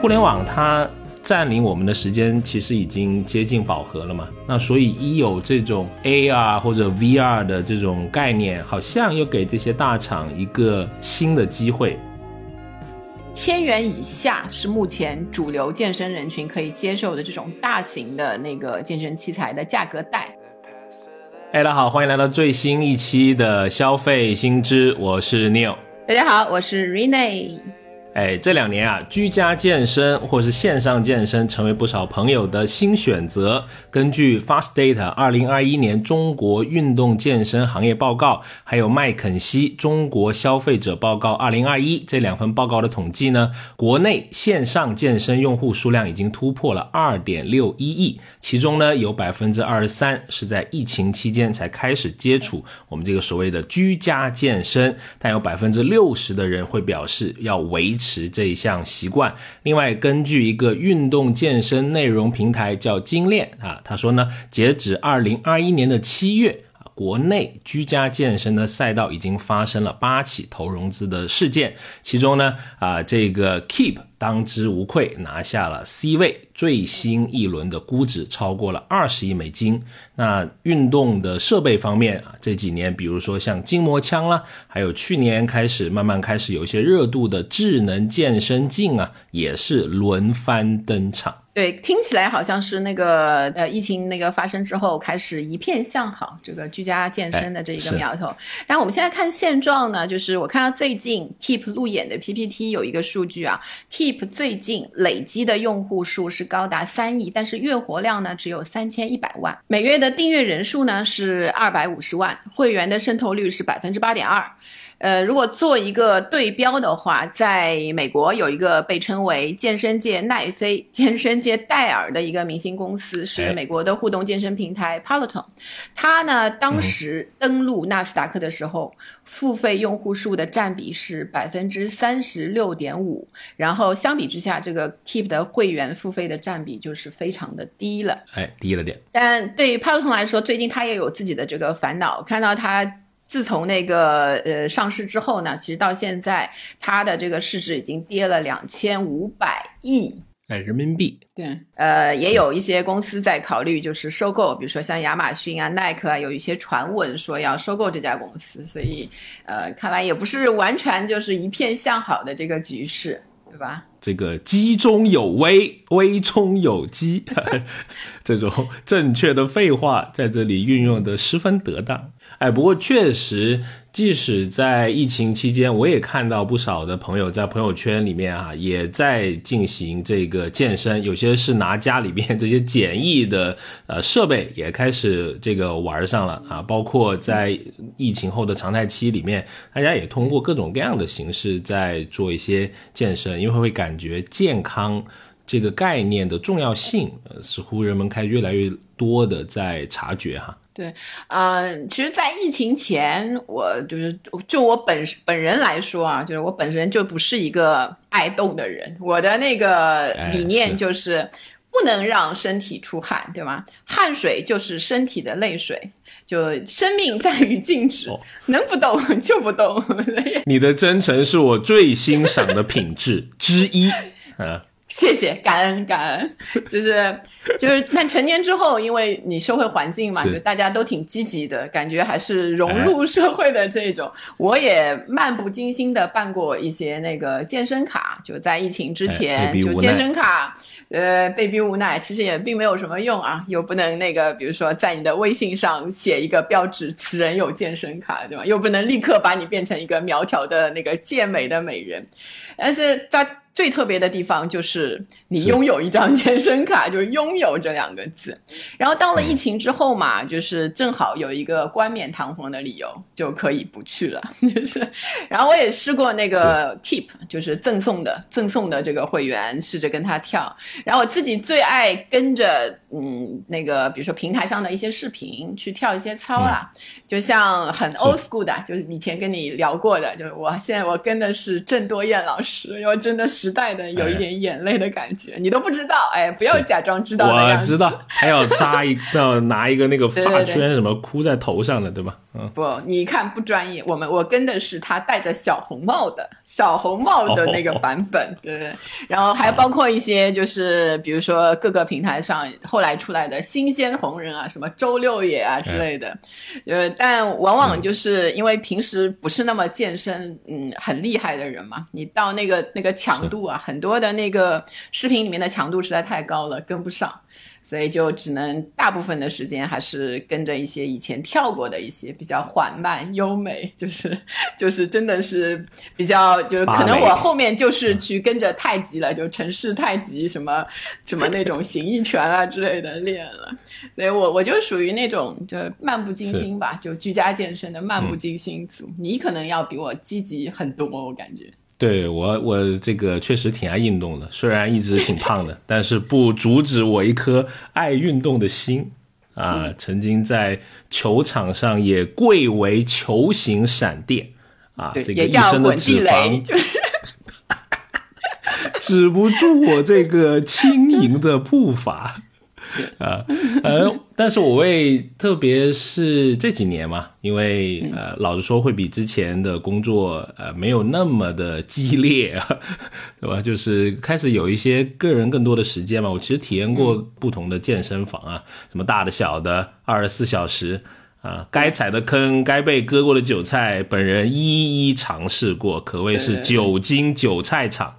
互联网它占领我们的时间其实已经接近饱和了嘛？那所以一有这种 AR 或者 VR 的这种概念，好像又给这些大厂一个新的机会。千元以下是目前主流健身人群可以接受的这种大型的那个健身器材的价格带。哎，大家好，欢迎来到最新一期的消费新知，我是 Neil。大家好，我是 Rene。哎，这两年啊，居家健身或是线上健身成为不少朋友的新选择。根据 Fast Data 二零二一年中国运动健身行业报告，还有麦肯锡中国消费者报告二零二一这两份报告的统计呢，国内线上健身用户数量已经突破了二点六一亿，其中呢有百分之二十三是在疫情期间才开始接触我们这个所谓的居家健身，但有百分之六十的人会表示要维持。持这一项习惯。另外，根据一个运动健身内容平台叫精炼啊，他说呢，截止二零二一年的七月，国内居家健身的赛道已经发生了八起投融资的事件，其中呢啊，这个 Keep。当之无愧拿下了 C 位，最新一轮的估值超过了二十亿美金。那运动的设备方面啊，这几年比如说像筋膜枪啦，还有去年开始慢慢开始有一些热度的智能健身镜啊，也是轮番登场。对，听起来好像是那个呃，疫情那个发生之后开始一片向好，这个居家健身的这一个苗头。但我们现在看现状呢，就是我看到最近 Keep 路演的 PPT 有一个数据啊，Keep 最近累积的用户数是高达三亿，但是月活量呢只有三千一百万，每月的订阅人数呢是二百五十万，会员的渗透率是百分之八点二。呃，如果做一个对标的话，在美国有一个被称为健身界奈飞、健身界戴尔的一个明星公司，是美国的互动健身平台 Peloton。它呢，当时登陆纳斯达克的时候，付费用户数的占比是百分之三十六点五，然后相比之下，这个 Keep 的会员付费的占比就是非常的低了。哎，低了点。但对于 Peloton 来说，最近他也有自己的这个烦恼，看到他。自从那个呃上市之后呢，其实到现在它的这个市值已经跌了两千五百亿哎人民币。对，呃，也有一些公司在考虑就是收购，比如说像亚马逊啊、耐克啊，有一些传闻说要收购这家公司，所以呃，看来也不是完全就是一片向好的这个局势，对吧？这个机中有微，危中有机，这种正确的废话在这里运用的十分得当。哎，不过确实，即使在疫情期间，我也看到不少的朋友在朋友圈里面啊，也在进行这个健身。有些是拿家里边这些简易的呃设备，也开始这个玩上了啊。包括在疫情后的常态期里面，大家也通过各种各样的形式在做一些健身，因为会感觉健康这个概念的重要性，呃，似乎人们开始越来越多的在察觉哈。对，嗯，其实，在疫情前，我就是就我本本人来说啊，就是我本身就不是一个爱动的人。我的那个理念就是不能让身体出汗，对吗？汗水就是身体的泪水，就生命在于静止，能不动就不动。你的真诚是我最欣赏的品质之一，啊。谢谢，感恩感恩，就是就是，但成年之后，因为你社会环境嘛，就大家都挺积极的，感觉还是融入社会的这种。我也漫不经心的办过一些那个健身卡，就在疫情之前，就健身卡，呃，被逼无奈，其实也并没有什么用啊，又不能那个，比如说在你的微信上写一个标志，此人有健身卡，对吧？又不能立刻把你变成一个苗条的那个健美的美人，但是在。最特别的地方就是你拥有一张 健身卡，就是拥有这两个字。然后到了疫情之后嘛，就是正好有一个冠冕堂皇的理由，就可以不去了。就是，然后我也试过那个 Keep，就是赠送的赠送的这个会员，试着跟他跳。然后我自己最爱跟着嗯那个，比如说平台上的一些视频去跳一些操啦，就像很 old school 的，就是以前跟你聊过的，就是我现在我跟的是郑多燕老师，因为真的是。时代的有一点眼泪的感觉，你都不知道，哎，不要假装知道。知我知道，还要扎一，要拿一个那个发圈什么箍在头上的，对吧？不，你看不专业。我们我跟的是他戴着小红帽的小红帽的那个版本，对对？然后还包括一些就是比如说各个平台上后来出来的新鲜红人啊，什么周六野啊之类的，呃，但往往就是因为平时不是那么健身，嗯，很厉害的人嘛，你到那个那个强度啊，很多的那个视频里面的强度实在太高了，跟不上。所以就只能大部分的时间还是跟着一些以前跳过的一些比较缓慢优美，就是就是真的是比较就是可能我后面就是去跟着太极了，就城市太极什么什么那种形意拳啊之类的练了。所以我我就属于那种就漫不经心吧，就居家健身的漫不经心组。你可能要比我积极很多，我感觉。对我，我这个确实挺爱运动的，虽然一直挺胖的，但是不阻止我一颗爱运动的心啊！曾经在球场上也贵为球形闪电啊，这个一身的脂肪 止不住我这个轻盈的步伐。是 啊，呃，但是我为，特别是这几年嘛，因为呃，老实说，会比之前的工作呃没有那么的激烈，对吧？就是开始有一些个人更多的时间嘛。我其实体验过不同的健身房啊，什么大的小的，二十四小时啊，该踩的坑，该被割过的韭菜，本人一一尝试过，可谓是久经韭菜场。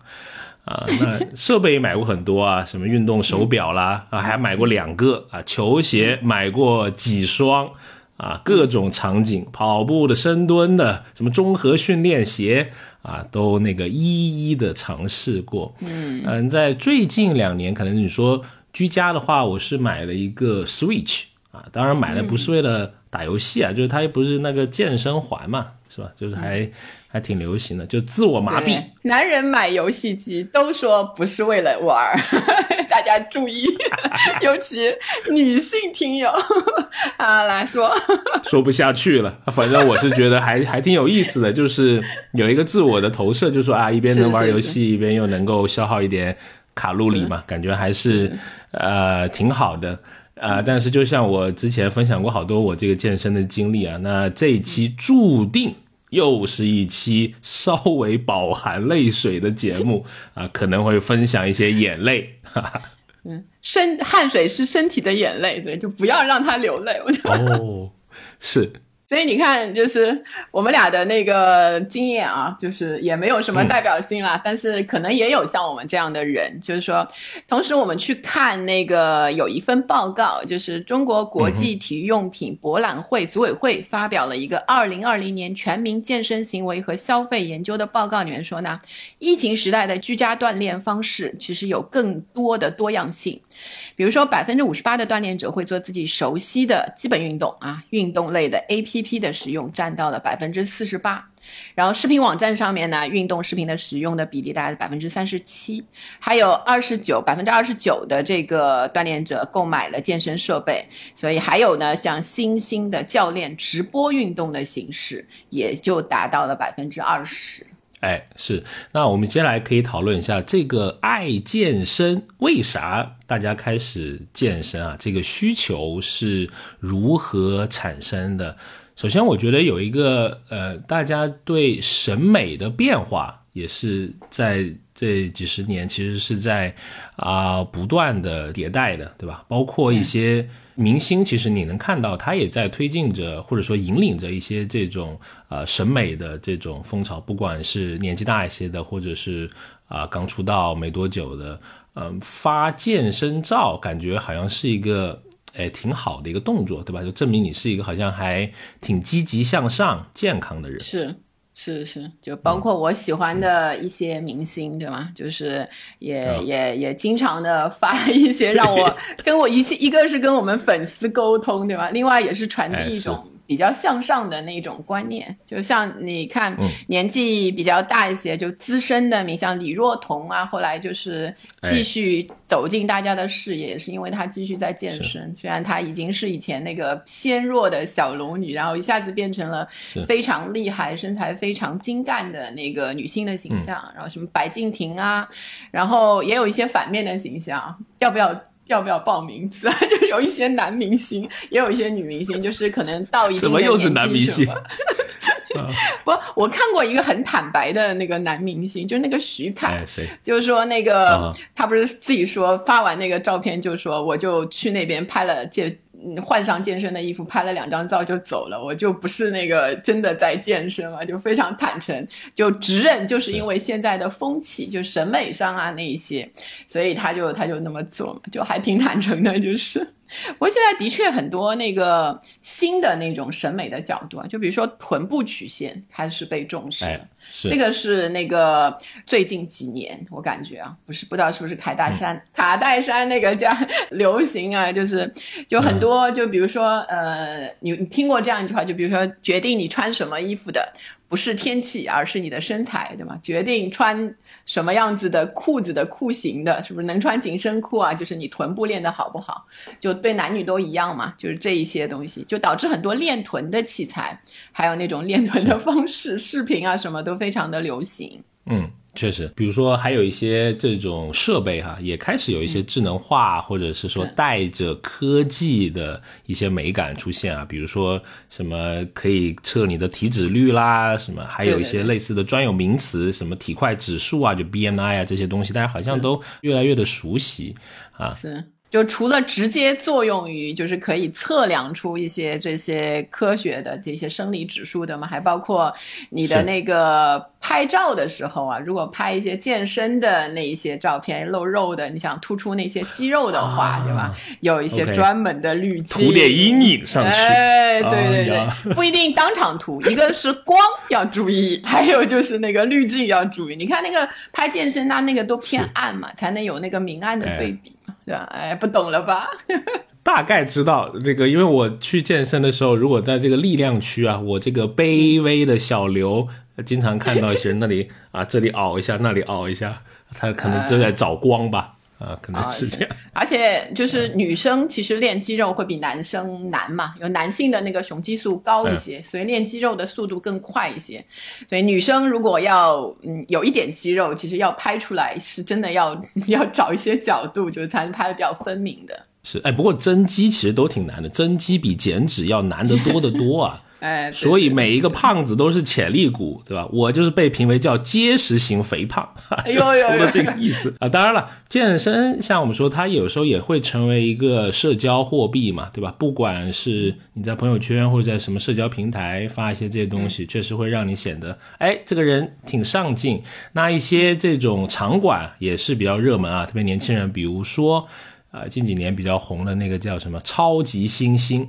啊，那设备也买过很多啊，什么运动手表啦，啊，还买过两个啊，球鞋买过几双啊，各种场景，跑步的、深蹲的，什么综合训练鞋啊，都那个一一的尝试过。嗯嗯，在最近两年，可能你说居家的话，我是买了一个 Switch 啊，当然买的不是为了打游戏啊，就是它又不是那个健身环嘛。是吧？就是还还挺流行的，就自我麻痹。男人买游戏机都说不是为了玩儿，大家注意，尤其女性听友啊来说，说不下去了。反正我是觉得还还挺有意思的，就是有一个自我的投射，就说啊，一边能玩游戏，一边又能够消耗一点卡路里嘛，感觉还是呃挺好的。啊，但是就像我之前分享过好多我这个健身的经历啊，那这一期注定。又是一期稍微饱含泪水的节目啊，可能会分享一些眼泪。嗯，身汗水是身体的眼泪，对，就不要让它流泪。我觉得哦，是。所以你看，就是我们俩的那个经验啊，就是也没有什么代表性啦。但是可能也有像我们这样的人，就是说，同时我们去看那个有一份报告，就是中国国际体育用品博览会组委会发表了一个二零二零年全民健身行为和消费研究的报告，里面说呢，疫情时代的居家锻炼方式其实有更多的多样性。比如说，百分之五十八的锻炼者会做自己熟悉的基本运动啊，运动类的 APP 的使用占到了百分之四十八。然后视频网站上面呢，运动视频的使用的比例大概是百分之三十七，还有二十九百分之二十九的这个锻炼者购买了健身设备。所以还有呢，像新兴的教练直播运动的形式，也就达到了百分之二十。哎，是，那我们接下来可以讨论一下这个爱健身，为啥大家开始健身啊？这个需求是如何产生的？首先，我觉得有一个呃，大家对审美的变化也是在这几十年，其实是在啊不断的迭代的，对吧？包括一些。明星其实你能看到，他也在推进着，或者说引领着一些这种呃审美的这种风潮，不管是年纪大一些的，或者是啊刚出道没多久的，嗯，发健身照，感觉好像是一个哎挺好的一个动作，对吧？就证明你是一个好像还挺积极向上、健康的人。是。是是，就包括我喜欢的一些明星，对吗？就是也也也经常的发 一些让我跟我一起，一个是跟我们粉丝沟通，对吧？另外也是传递一种。比较向上的那种观念，就像你看，年纪比较大一些，就资深的，你像李若彤啊，后来就是继续走进大家的视野，也是因为她继续在健身。虽然她已经是以前那个纤弱的小龙女，然后一下子变成了非常厉害、身材非常精干的那个女性的形象。然后什么白敬亭啊，然后也有一些反面的形象，要不要？要不要报名字？就有一些男明星，也有一些女明星，就是可能到一定的怎么又是男明星？不，我看过一个很坦白的那个男明星，就是那个徐凯，谁？就是说那个他不是自己说发完那个照片，就说我就去那边拍了健，换上健身的衣服，拍了两张照就走了，我就不是那个真的在健身嘛，就非常坦诚，就直认就是因为现在的风气，就审美上啊那一些，所以他就他就那么做嘛，就还挺坦诚的，就是。不过现在的确很多那个新的那种审美的角度啊，就比如说臀部曲线开始被重视了，这个是那个最近几年我感觉啊，不是不知道是不是卡戴珊 卡戴珊那个叫流行啊，就是就很多就比如说呃，你你听过这样一句话，就比如说决定你穿什么衣服的。不是天气，而是你的身材，对吗？决定穿什么样子的裤子的裤型的，是不是能穿紧身裤啊？就是你臀部练得好不好？就对男女都一样嘛，就是这一些东西，就导致很多练臀的器材，还有那种练臀的方式、视频啊，什么都非常的流行。嗯。确实，比如说还有一些这种设备哈，也开始有一些智能化，或者是说带着科技的一些美感出现啊。比如说什么可以测你的体脂率啦，什么还有一些类似的专有名词，什么体块指数啊，就 BMI 啊这些东西，大家好像都越来越的熟悉啊。是。就除了直接作用于，就是可以测量出一些这些科学的这些生理指数的嘛，还包括你的那个拍照的时候啊，如果拍一些健身的那一些照片露肉的，你想突出那些肌肉的话，对吧？有一些专门的滤镜，涂点阴影上去。哎，对对对，不一定当场涂，一个是光要注意，还有就是那个滤镜要注意。你看那个拍健身，它那个都偏暗嘛，才能有那个明暗的对比。对吧？哎，不懂了吧？大概知道这个，因为我去健身的时候，如果在这个力量区啊，我这个卑微的小刘，经常看到一些人那里啊，这里凹一下，那里凹一下，他可能正在找光吧。啊，可能是这样。而且就是女生其实练肌肉会比男生难嘛，有男性的那个雄激素高一些，所以练肌肉的速度更快一些。所以女生如果要嗯有一点肌肉，其实要拍出来是真的要 要找一些角度，就是才能拍的比较分明的。是，哎，不过增肌其实都挺难的，增肌比减脂要难得多得多啊。哎，所以每一个胖子都是潜力股，对吧？我就是被评为叫结实型肥胖，就除了这个意思啊。当然了，健身像我们说，它有时候也会成为一个社交货币嘛，对吧？不管是你在朋友圈或者在什么社交平台发一些这些东西，确实会让你显得，哎，这个人挺上进。那一些这种场馆也是比较热门啊，特别年轻人，比如说，呃，近几年比较红的那个叫什么超级星星，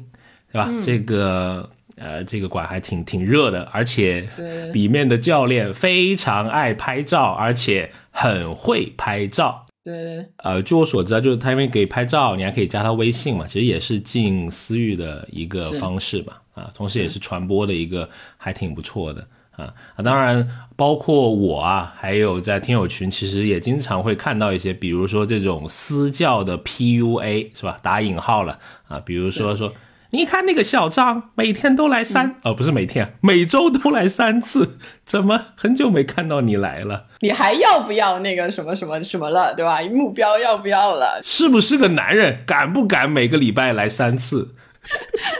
对吧？这个。呃，这个馆还挺挺热的，而且里面的教练非常爱拍照，而且很会拍照。对，呃，据我所知啊，就是他因为给拍照，你还可以加他微信嘛，其实也是进私域的一个方式吧。啊，同时也是传播的一个还挺不错的啊啊，当然包括我啊，还有在听友群，其实也经常会看到一些，比如说这种私教的 PUA 是吧？打引号了啊，比如说说。你看那个小张，每天都来三，哦，不是每天，每周都来三次，怎么很久没看到你来了？你还要不要那个什么什么什么了，对吧？目标要不要了？是不是个男人？敢不敢每个礼拜来三次？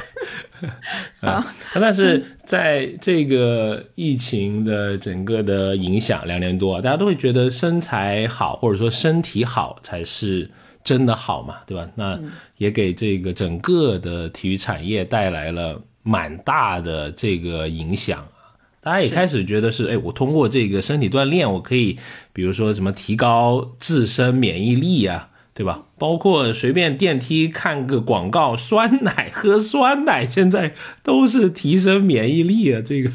啊，但是在这个疫情的整个的影响两年多，大家都会觉得身材好或者说身体好才是。真的好嘛，对吧？那也给这个整个的体育产业带来了蛮大的这个影响啊！大家也开始觉得是，哎，我通过这个身体锻炼，我可以，比如说什么提高自身免疫力啊，对吧？包括随便电梯看个广告，酸奶喝酸奶，现在都是提升免疫力啊，这个。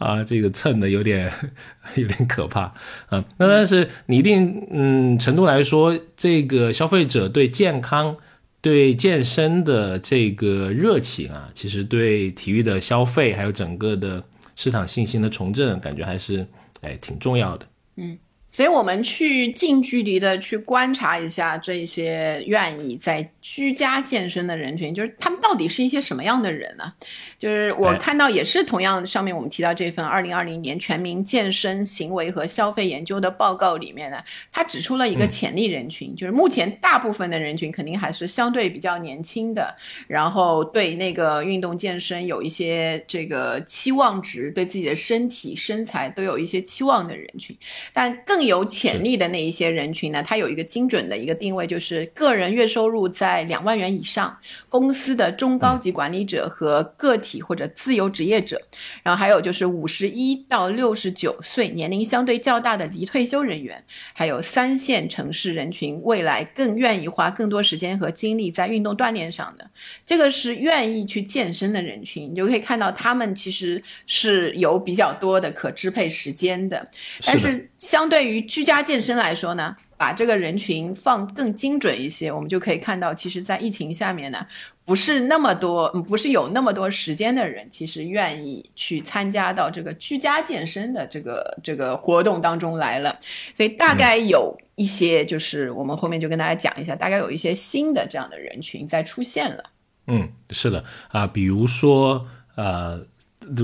啊，这个蹭的有点 有点可怕啊。那但是你一定嗯程度来说，这个消费者对健康、对健身的这个热情啊，其实对体育的消费，还有整个的市场信心的重振，感觉还是哎挺重要的。嗯，所以我们去近距离的去观察一下这些愿意在居家健身的人群，就是他们到底是一些什么样的人呢？就是我看到也是同样，上面我们提到这份二零二零年全民健身行为和消费研究的报告里面呢，他指出了一个潜力人群，就是目前大部分的人群肯定还是相对比较年轻的，然后对那个运动健身有一些这个期望值，对自己的身体身材都有一些期望的人群，但更有潜力的那一些人群呢，他有一个精准的一个定位，就是个人月收入在两万元以上，公司的中高级管理者和个体。或者自由职业者，然后还有就是五十一到六十九岁年龄相对较大的离退休人员，还有三线城市人群，未来更愿意花更多时间和精力在运动锻炼上的，这个是愿意去健身的人群，你就可以看到他们其实是有比较多的可支配时间的，但是相对于居家健身来说呢？把这个人群放更精准一些，我们就可以看到，其实，在疫情下面呢，不是那么多，不是有那么多时间的人，其实愿意去参加到这个居家健身的这个这个活动当中来了。所以，大概有一些，就是我们后面就跟大家讲一下，大概有一些新的这样的人群在出现了。嗯，是的啊，比如说呃，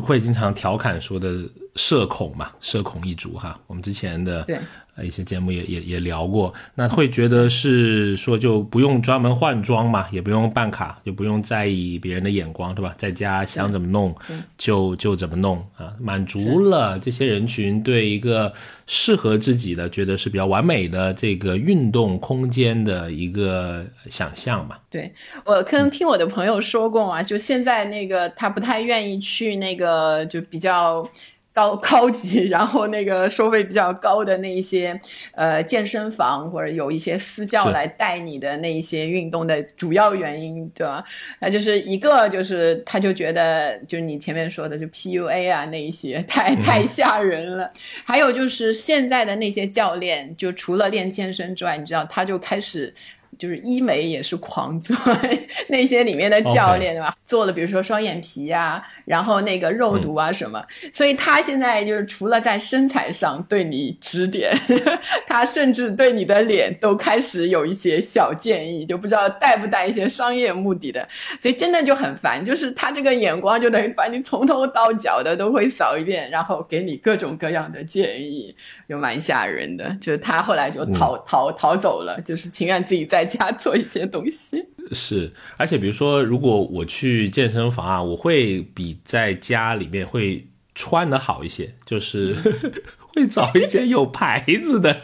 会经常调侃说的社恐嘛，社恐一族哈，我们之前的对。呃，一些节目也也也聊过，那会觉得是说就不用专门换装嘛，也不用办卡，就不用在意别人的眼光，对吧？在家想怎么弄就就怎么弄啊，满足了这些人群对一个适合自己的、觉得是比较完美的这个运动空间的一个想象嘛。对我可能听我的朋友说过啊，就现在那个他不太愿意去那个就比较。高 高级，然后那个收费比较高的那一些，呃，健身房或者有一些私教来带你的那一些运动的主要原因，对吧？那就是一个就是他就觉得就是你前面说的就 PUA 啊那一些太太吓人了，还有就是现在的那些教练，就除了练健身之外，你知道他就开始。就是医美也是狂做，那些里面的教练对吧？做了比如说双眼皮啊，然后那个肉毒啊什么，所以他现在就是除了在身材上对你指点，他甚至对你的脸都开始有一些小建议，就不知道带不带一些商业目的的，所以真的就很烦。就是他这个眼光就等于把你从头到脚的都会扫一遍，然后给你各种各样的建议，就蛮吓人的。就是他后来就逃逃逃走了，就是情愿自己在。家做一些东西是，而且比如说，如果我去健身房啊，我会比在家里面会穿的好一些，就是 会找一些有牌子的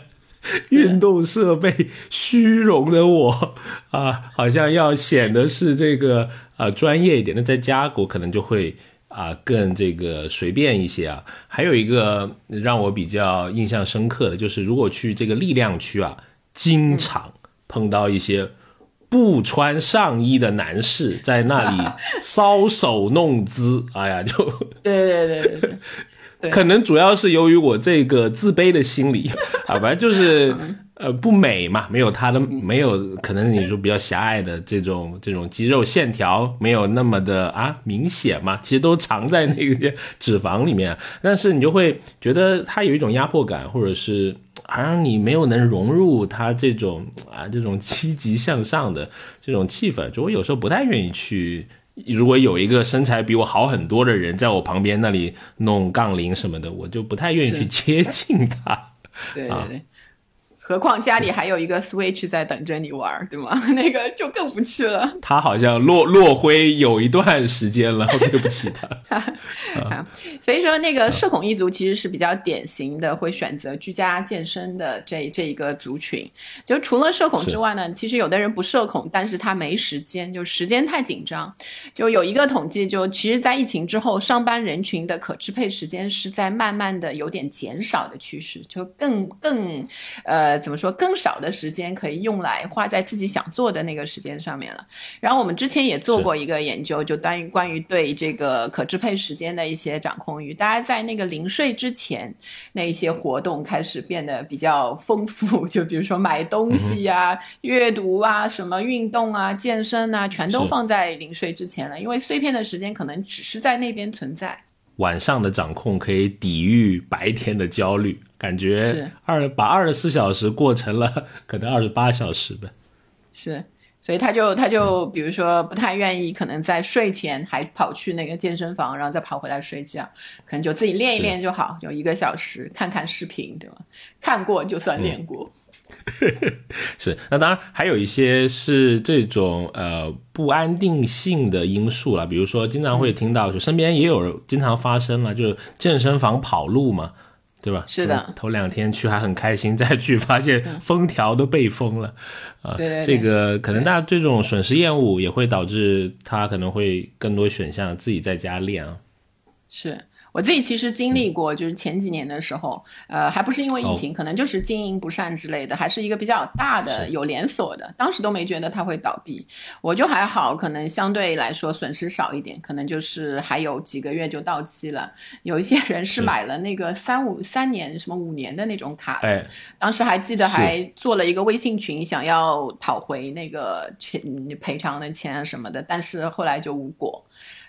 运动设备。虚荣的我啊，好像要显得是这个啊专业一点。那在家我可能就会啊更这个随便一些啊。还有一个让我比较印象深刻的就是，如果去这个力量区啊，经常。碰到一些不穿上衣的男士在那里 搔首弄姿，哎呀，就对对对对 对，可能主要是由于我这个自卑的心理。啊，反正就是呃不美嘛，没有他的，没有可能你说比较狭隘的这种这种肌肉线条没有那么的啊明显嘛，其实都藏在那些脂肪里面，但是你就会觉得他有一种压迫感，或者是。好像你没有能融入他这种啊这种积极向上的这种气氛，就我有时候不太愿意去。如果有一个身材比我好很多的人在我旁边那里弄杠铃什么的，我就不太愿意去接近他。对对对。何况家里还有一个 Switch 在等着你玩，对吗？那个就更不去了。他好像落落灰有一段时间了，对不起他。所以说，那个社恐一族其实是比较典型的会选择居家健身的这这一个族群。就除了社恐之外呢，其实有的人不社恐，但是他没时间，就时间太紧张。就有一个统计，就其实，在疫情之后，上班人群的可支配时间是在慢慢的有点减少的趋势，就更更呃。怎么说？更少的时间可以用来花在自己想做的那个时间上面了。然后我们之前也做过一个研究，就关于关于对这个可支配时间的一些掌控欲。大家在那个临睡之前，那一些活动开始变得比较丰富，就比如说买东西呀、阅读啊、什么运动啊、健身啊，全都放在临睡之前了。因为碎片的时间可能只是在那边存在。晚上的掌控可以抵御白天的焦虑。感觉二把二十四小时过成了 可能二十八小时呗，是，所以他就他就比如说不太愿意，可能在睡前还跑去那个健身房，然后再跑回来睡觉，可能就自己练一练就好，有一个小时看看视频，对吧？看过就算练过。是，那当然还有一些是这种呃不安定性的因素了，比如说经常会听到，就身边也有经常发生了，就是健身房跑路嘛，对吧？是的，头两天去还很开心，再去发现封条都被封了，啊，这个可能大家这种损失厌恶也会导致他可能会更多选项自己在家练啊，是。我自己其实经历过，就是前几年的时候，呃，还不是因为疫情，可能就是经营不善之类的，还是一个比较大的有连锁的，当时都没觉得它会倒闭，我就还好，可能相对来说损失少一点，可能就是还有几个月就到期了。有一些人是买了那个三五三年什么五年的那种卡，哎，当时还记得还做了一个微信群，想要讨回那个钱赔偿的钱什么的，但是后来就无果。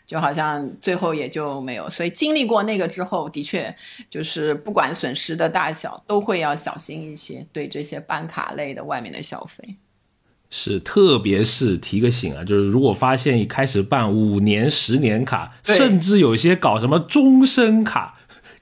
就好像最后也就没有，所以经历过那个之后，的确就是不管损失的大小，都会要小心一些对这些办卡类的外面的消费。是，特别是提个醒啊，就是如果发现一开始办五年、十年卡，甚至有些搞什么终身卡，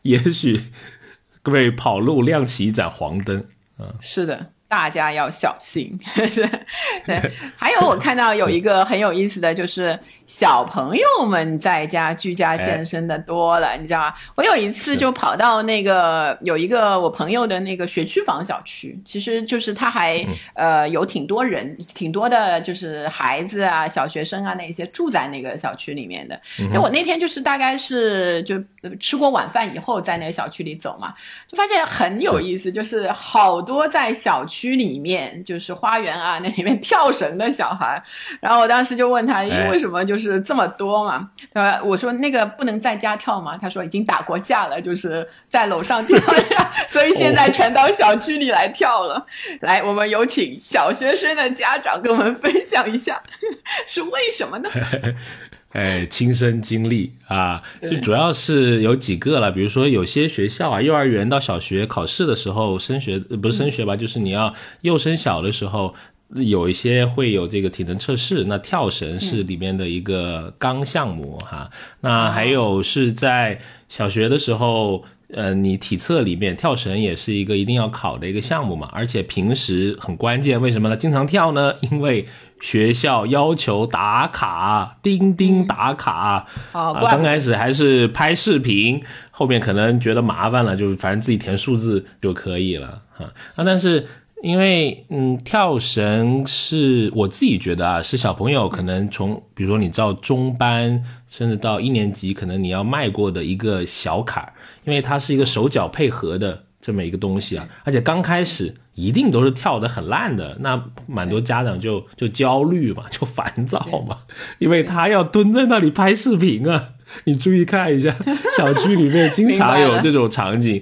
也许 各位跑路亮起一盏黄灯啊。是的。大家要小心，对。还有我看到有一个很有意思的就是小朋友们在家居家健身的多了，你知道吗？我有一次就跑到那个有一个我朋友的那个学区房小区，其实就是他还呃有挺多人，挺多的，就是孩子啊、小学生啊那些住在那个小区里面的。就我那天就是大概是就吃过晚饭以后在那个小区里走嘛，就发现很有意思，就是好多在小区。区里面就是花园啊，那里面跳绳的小孩，然后我当时就问他，因为什么就是这么多嘛？呃，我说那个不能在家跳吗？他说已经打过架了，就是在楼上跳呀，所以现在全到小区里来跳了。来，我们有请小学生的家长跟我们分享一下，是为什么呢？哎，亲身经历啊，就主要是有几个了，比如说有些学校啊，幼儿园到小学考试的时候，升学不是升学吧，就是你要幼升小的时候，有一些会有这个体能测试，那跳绳是里面的一个纲项目哈。那还有是在小学的时候，呃，你体测里面跳绳也是一个一定要考的一个项目嘛，而且平时很关键，为什么呢？经常跳呢？因为学校要求打卡，钉钉打卡。啊，刚开始还是拍视频，后面可能觉得麻烦了，就反正自己填数字就可以了哈。啊，但是因为嗯，跳绳是我自己觉得啊，是小朋友可能从比如说你到中班，甚至到一年级，可能你要迈过的一个小坎儿，因为它是一个手脚配合的这么一个东西啊，而且刚开始。一定都是跳的很烂的，那蛮多家长就就焦虑嘛，就烦躁嘛，因为他要蹲在那里拍视频啊。你注意看一下，小区里面经常有这种场景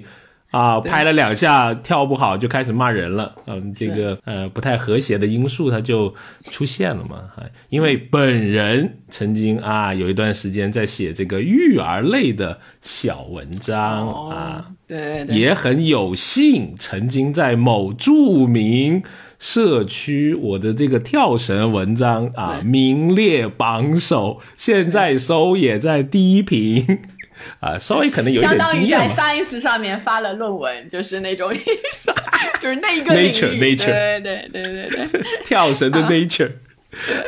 啊，拍了两下跳不好就开始骂人了，嗯，这个呃不太和谐的因素它就出现了嘛。因为本人曾经啊有一段时间在写这个育儿类的小文章啊。对对，也很有幸，曾经在某著名社区，我的这个跳绳文章啊名列榜首，现在搜也在第一屏，啊，稍微可能有点相当于在 Science 上面发了论文，就是那种意思，就是那一个 Nature，Nature，对对对对对，跳绳的 Nature，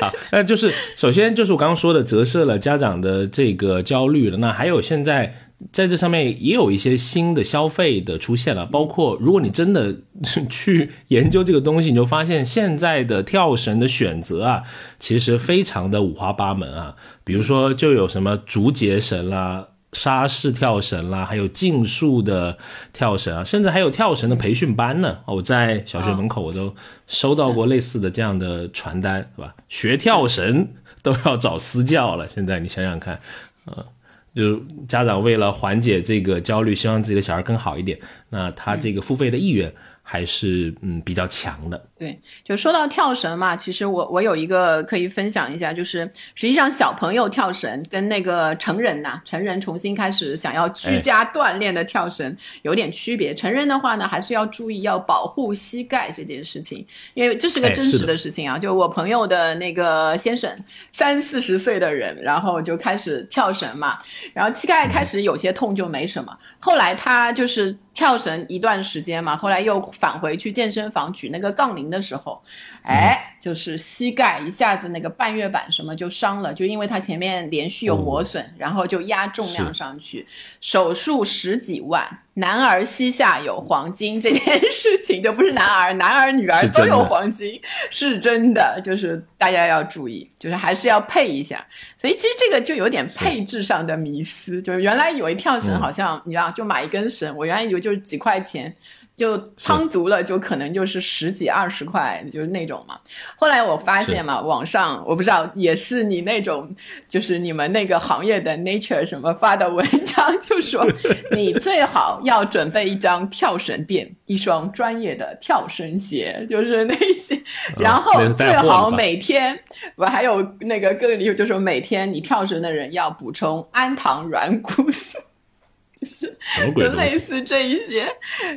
好，那就是首先就是我刚刚说的折射了家长的这个焦虑了，那还有现在。在这上面也有一些新的消费的出现了，包括如果你真的 去研究这个东西，你就发现现在的跳绳的选择啊，其实非常的五花八门啊。比如说，就有什么竹节绳啦、沙式跳绳啦，还有竞速的跳绳啊，甚至还有跳绳的培训班呢。我在小学门口我都收到过类似的这样的传单，是吧？学跳绳都要找私教了，现在你想想看，啊。就家长为了缓解这个焦虑，希望自己的小孩更好一点，那他这个付费的意愿还是嗯比较强的。对，就说到跳绳嘛，其实我我有一个可以分享一下，就是实际上小朋友跳绳跟那个成人呐，成人重新开始想要居家锻炼的跳绳有点区别。成人的话呢，还是要注意要保护膝盖这件事情，因为这是个真实的事情啊。就我朋友的那个先生，三四十岁的人，然后就开始跳绳嘛，然后膝盖开始有些痛就没什么，后来他就是。跳绳一段时间嘛，后来又返回去健身房举那个杠铃的时候，哎，就是膝盖一下子那个半月板什么就伤了，就因为他前面连续有磨损，然后就压重量上去，手术十几万。男儿膝下有黄金这件事情，就不是男儿，男儿女儿都有黄金，是真的，就是大家要注意，就是还是要配一下。所以其实这个就有点配置上的迷思，就是原来以为跳绳好像你知道，就买一根绳，我原来以为就是几块钱。就撑足了，就可能就是十几二十块，就是那种嘛。后来我发现嘛，网上我不知道也是你那种，就是你们那个行业的 Nature 什么发的文章，就说 你最好要准备一张跳绳垫，一双专业的跳绳鞋，就是那些，然后最好每天，我还有那个更离谱，就说每天你跳绳的人要补充氨糖软骨素。是，就类似这一些，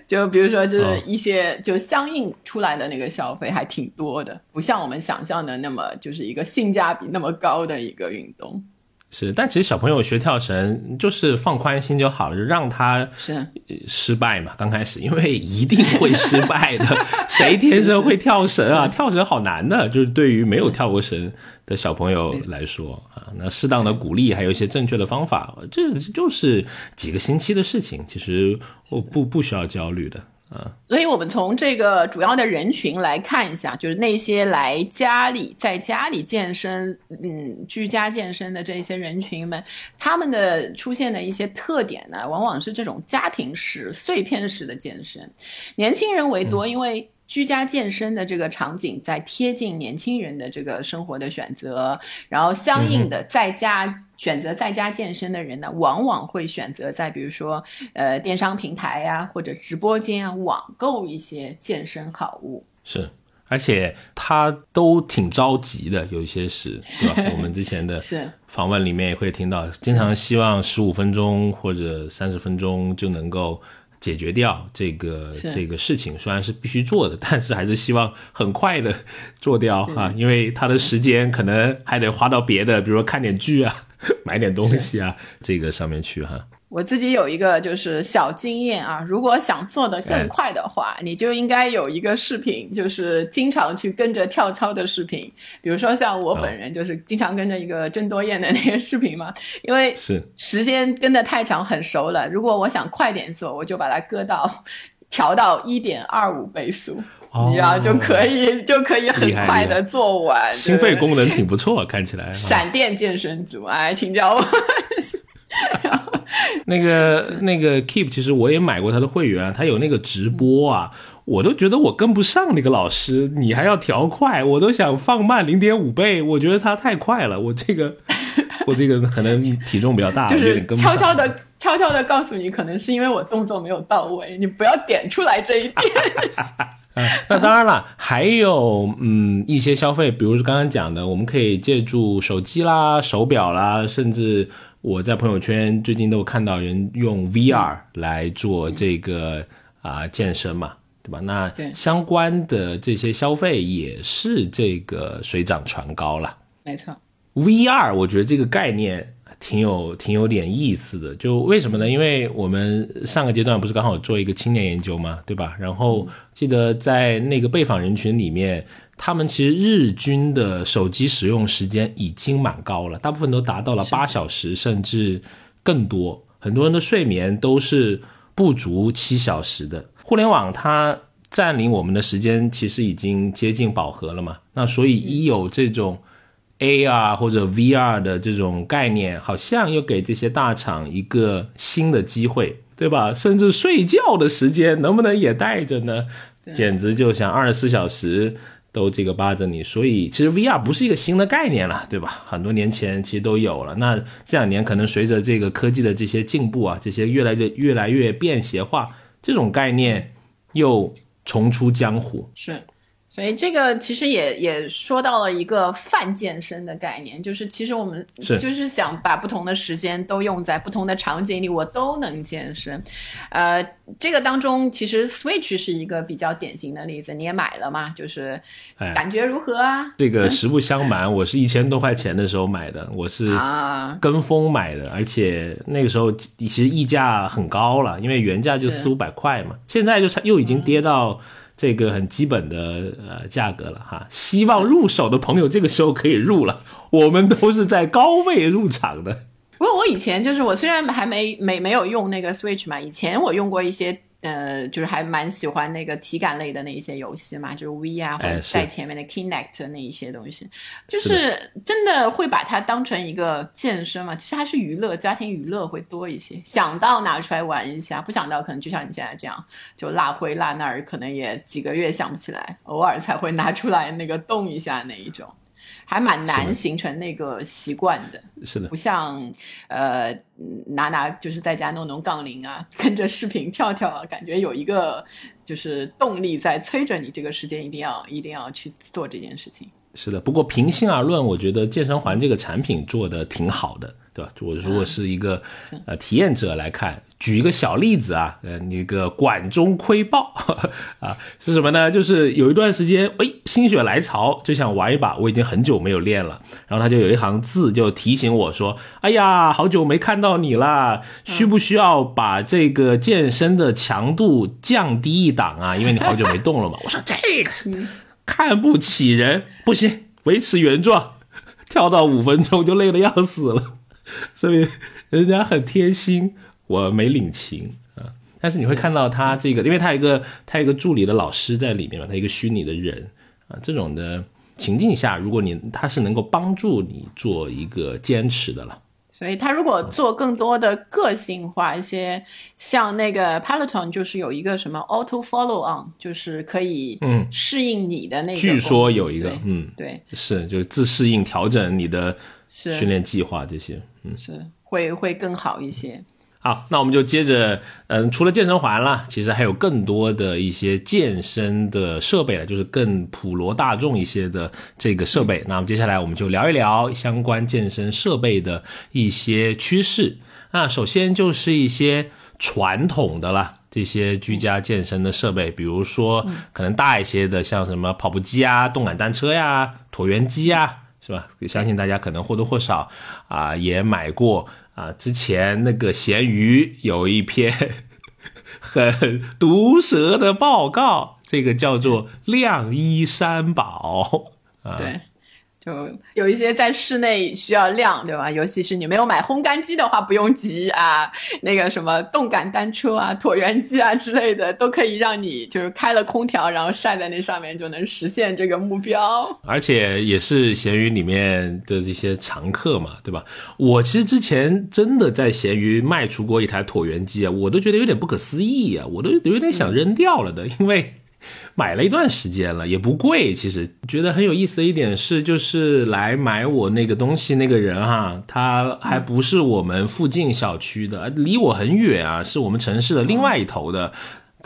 就比如说，就是一些就相应出来的那个消费还挺多的，不像我们想象的那么就是一个性价比那么高的一个运动。是，但其实小朋友学跳绳就是放宽心就好了，就让他是失败嘛。刚开始，因为一定会失败的，谁天生会跳绳啊？跳绳好难的，就是对于没有跳过绳的小朋友来说啊，那适当的鼓励，还有一些正确的方法，这就是几个星期的事情，其实我不不需要焦虑的啊。所以，我们从这个主要的人群来看一下，就是那些来家里在家里健身，嗯，居家健身的这些人群们，他们的出现的一些特点呢，往往是这种家庭式、碎片式的健身，年轻人为多，因为。居家健身的这个场景，在贴近年轻人的这个生活的选择，然后相应的在家选择在家健身的人呢，往往会选择在比如说呃电商平台呀或者直播间啊网购一些健身好物。是，而且他都挺着急的，有一些是，对吧？我们之前的 是访问里面也会听到，经常希望十五分钟或者三十分钟就能够。解决掉这个这个事情，虽然是必须做的，但是还是希望很快的做掉啊，因为他的时间可能还得花到别的，比如说看点剧啊，买点东西啊，这个上面去哈。我自己有一个就是小经验啊，如果想做的更快的话，你就应该有一个视频，就是经常去跟着跳操的视频。比如说像我本人就是经常跟着一个郑多燕的那个视频嘛，因为是时间跟的太长很熟了。如果我想快点做，我就把它搁到调到一点二五倍速，你知道就可以就可以很快的做完。心肺功能挺不错，看起来。闪电健身组，哎，请教我。那个那个 Keep，其实我也买过他的会员，他有那个直播啊，我都觉得我跟不上那个老师，你还要调快，我都想放慢零点五倍，我觉得他太快了，我这个 我这个可能体重比较大，就是悄悄的悄悄的告诉你，可能是因为我动作没有到位，你不要点出来这一点。那当然了，还有嗯一些消费，比如说刚刚讲的，我们可以借助手机啦、手表啦，甚至。我在朋友圈最近都有看到人用 VR 来做这个啊健身嘛，对吧？那相关的这些消费也是这个水涨船高了。没错，VR 我觉得这个概念挺有挺有点意思的。就为什么呢？因为我们上个阶段不是刚好做一个青年研究嘛，对吧？然后记得在那个被访人群里面。他们其实日均的手机使用时间已经蛮高了，大部分都达到了八小时甚至更多。很多人的睡眠都是不足七小时的。互联网它占领我们的时间其实已经接近饱和了嘛？那所以一有这种 AR 或者 VR 的这种概念，好像又给这些大厂一个新的机会，对吧？甚至睡觉的时间能不能也带着呢？简直就像二十四小时。都这个扒着你，所以其实 VR 不是一个新的概念了，对吧？很多年前其实都有了。那这两年可能随着这个科技的这些进步啊，这些越来越越来越便携化，这种概念又重出江湖。是。所以这个其实也也说到了一个泛健身的概念，就是其实我们就是想把不同的时间都用在不同的场景里，我都能健身。呃，这个当中其实 Switch 是一个比较典型的例子，你也买了嘛？就是感觉如何啊？这个实不相瞒，我是一千多块钱的时候买的，我是跟风买的，而且那个时候其实溢价很高了，因为原价就四五百块嘛，现在就差又已经跌到。这个很基本的呃价格了哈，希望入手的朋友这个时候可以入了，我们都是在高位入场的。不过我以前就是我虽然还没没没有用那个 Switch 嘛，以前我用过一些。呃，就是还蛮喜欢那个体感类的那一些游戏嘛，就是 V 啊，或者在前面的 Kinect 那一些东西，就是真的会把它当成一个健身嘛，其实还是娱乐，家庭娱乐会多一些。想到拿出来玩一下，不想到可能就像你现在这样，就落灰落那儿，可能也几个月想不起来，偶尔才会拿出来那个动一下那一种。还蛮难形成那个习惯的，是的，不像呃拿拿就是在家弄弄杠铃啊，跟着视频跳跳啊，感觉有一个就是动力在催着你，这个时间一定要一定要去做这件事情。是的，不过平心而论，我觉得健身环这个产品做的挺好的。对吧？我如果是一个呃体验者来看，举一个小例子啊，呃，那个管中窥豹啊，是什么呢？就是有一段时间，哎，心血来潮就想玩一把，我已经很久没有练了，然后他就有一行字就提醒我说：“哎呀，好久没看到你了，需不需要把这个健身的强度降低一档啊？因为你好久没动了嘛。”我说：“这个看不起人，不行，维持原状，跳到五分钟就累得要死了。”所以人家很贴心，我没领情啊。但是你会看到他这个，因为他有一个他有一个助理的老师在里面嘛，他一个虚拟的人啊。这种的情境下，如果你他是能够帮助你做一个坚持的了。所以他如果做更多的个性化一些，像那个 Peloton 就是有一个什么 Auto Follow On，就是可以嗯适应你的那个。据说有一个嗯对是就是自适应调整你的训练计划这些嗯。是会会更好一些。好，那我们就接着，嗯，除了健身环了，其实还有更多的一些健身的设备了，就是更普罗大众一些的这个设备。那么接下来我们就聊一聊相关健身设备的一些趋势。那首先就是一些传统的了，这些居家健身的设备，比如说可能大一些的，像什么跑步机啊、动感单车呀、椭圆机啊。是吧？相信大家可能或多或少啊也买过啊。之前那个咸鱼有一篇 很毒舌的报告，这个叫做“晾衣三宝”啊。对。就有一些在室内需要晾，对吧？尤其是你没有买烘干机的话，不用急啊。那个什么动感单车啊、椭圆机啊之类的，都可以让你就是开了空调，然后晒在那上面，就能实现这个目标。而且也是闲鱼里面的这些常客嘛，对吧？我其实之前真的在闲鱼卖出过一台椭圆机啊，我都觉得有点不可思议啊，我都有点想扔掉了的，因为。买了一段时间了，也不贵。其实觉得很有意思的一点是，就是来买我那个东西那个人哈，他还不是我们附近小区的，离我很远啊，是我们城市的另外一头的。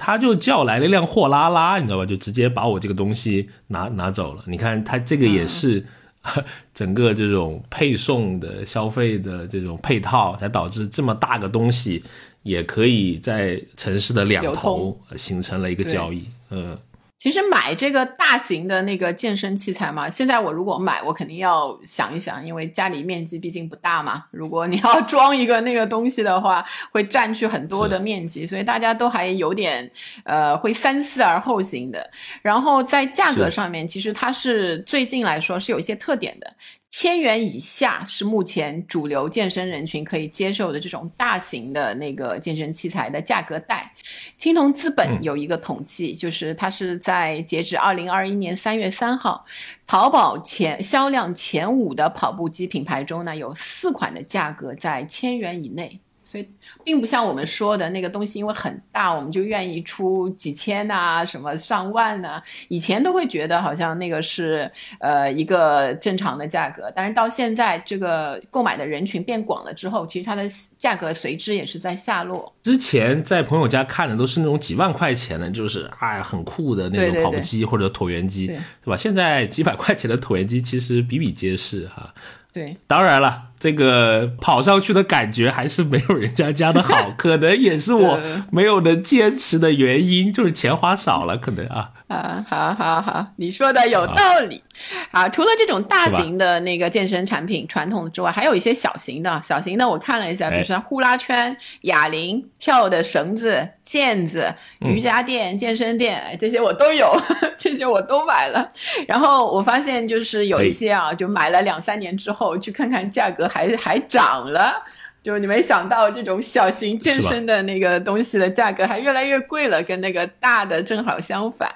他就叫来了一辆货拉拉，你知道吧？就直接把我这个东西拿拿走了。你看他这个也是 整个这种配送的消费的这种配套，才导致这么大个东西也可以在城市的两头形成了一个交易。嗯。其实买这个大型的那个健身器材嘛，现在我如果买，我肯定要想一想，因为家里面积毕竟不大嘛。如果你要装一个那个东西的话，会占据很多的面积，所以大家都还有点呃会三思而后行的。然后在价格上面，其实它是最近来说是有一些特点的。千元以下是目前主流健身人群可以接受的这种大型的那个健身器材的价格带。青铜资本有一个统计，就是它是在截止二零二一年三月三号，淘宝前销量前五的跑步机品牌中呢，有四款的价格在千元以内。所以并不像我们说的那个东西，因为很大，我们就愿意出几千呐，什么上万呐。以前都会觉得好像那个是呃一个正常的价格，但是到现在这个购买的人群变广了之后，其实它的价格随之也是在下落。之前在朋友家看的都是那种几万块钱的，就是哎很酷的那种跑步机或者椭圆机，对吧？现在几百块钱的椭圆机其实比比皆是哈。对，当然了，这个跑上去的感觉还是没有人家家的好，可能也是我 没有能坚持的原因，就是钱花少了，可能啊。啊，好好好，你说的有道理。啊，除了这种大型的那个健身产品传统之外，还有一些小型的。小型的我看了一下，比如说呼啦圈、哑铃、跳的绳子、毽子、瑜伽垫、健身垫，这些我都有，这些我都买了。然后我发现就是有一些啊，就买了两三年之后去看看价格还还涨了，就是你没想到这种小型健身的那个东西的价格还越来越贵了，跟那个大的正好相反。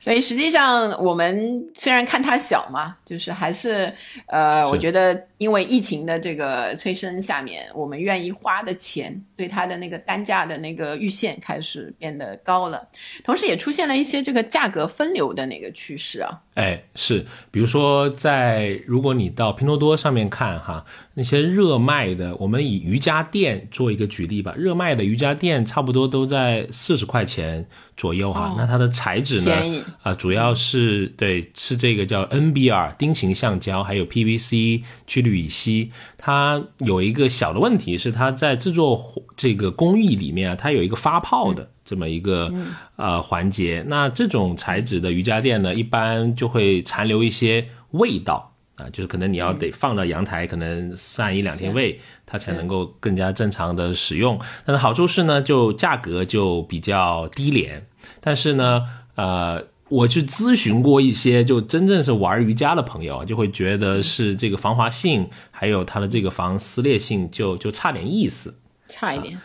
所以实际上，我们虽然看它小嘛，就是还是，呃，我觉得。因为疫情的这个催生下面，我们愿意花的钱对它的那个单价的那个预限开始变得高了，同时也出现了一些这个价格分流的那个趋势啊。哎，是，比如说在如果你到拼多多上面看哈，那些热卖的，我们以瑜伽垫做一个举例吧，热卖的瑜伽垫差不多都在四十块钱左右哈。那它的材质呢？啊，主要是对，是这个叫 NBR 丁型橡胶，还有 PVC 聚氯乙烯，它有一个小的问题是，它在制作这个工艺里面啊，它有一个发泡的这么一个呃环节。那这种材质的瑜伽垫呢，一般就会残留一些味道。啊，就是可能你要得放到阳台，可能散一两天味，它才能够更加正常的使用。但是好处是呢，就价格就比较低廉，但是呢，呃。我去咨询过一些就真正是玩瑜伽的朋友，就会觉得是这个防滑性，还有它的这个防撕裂性就就差点意思，差一点。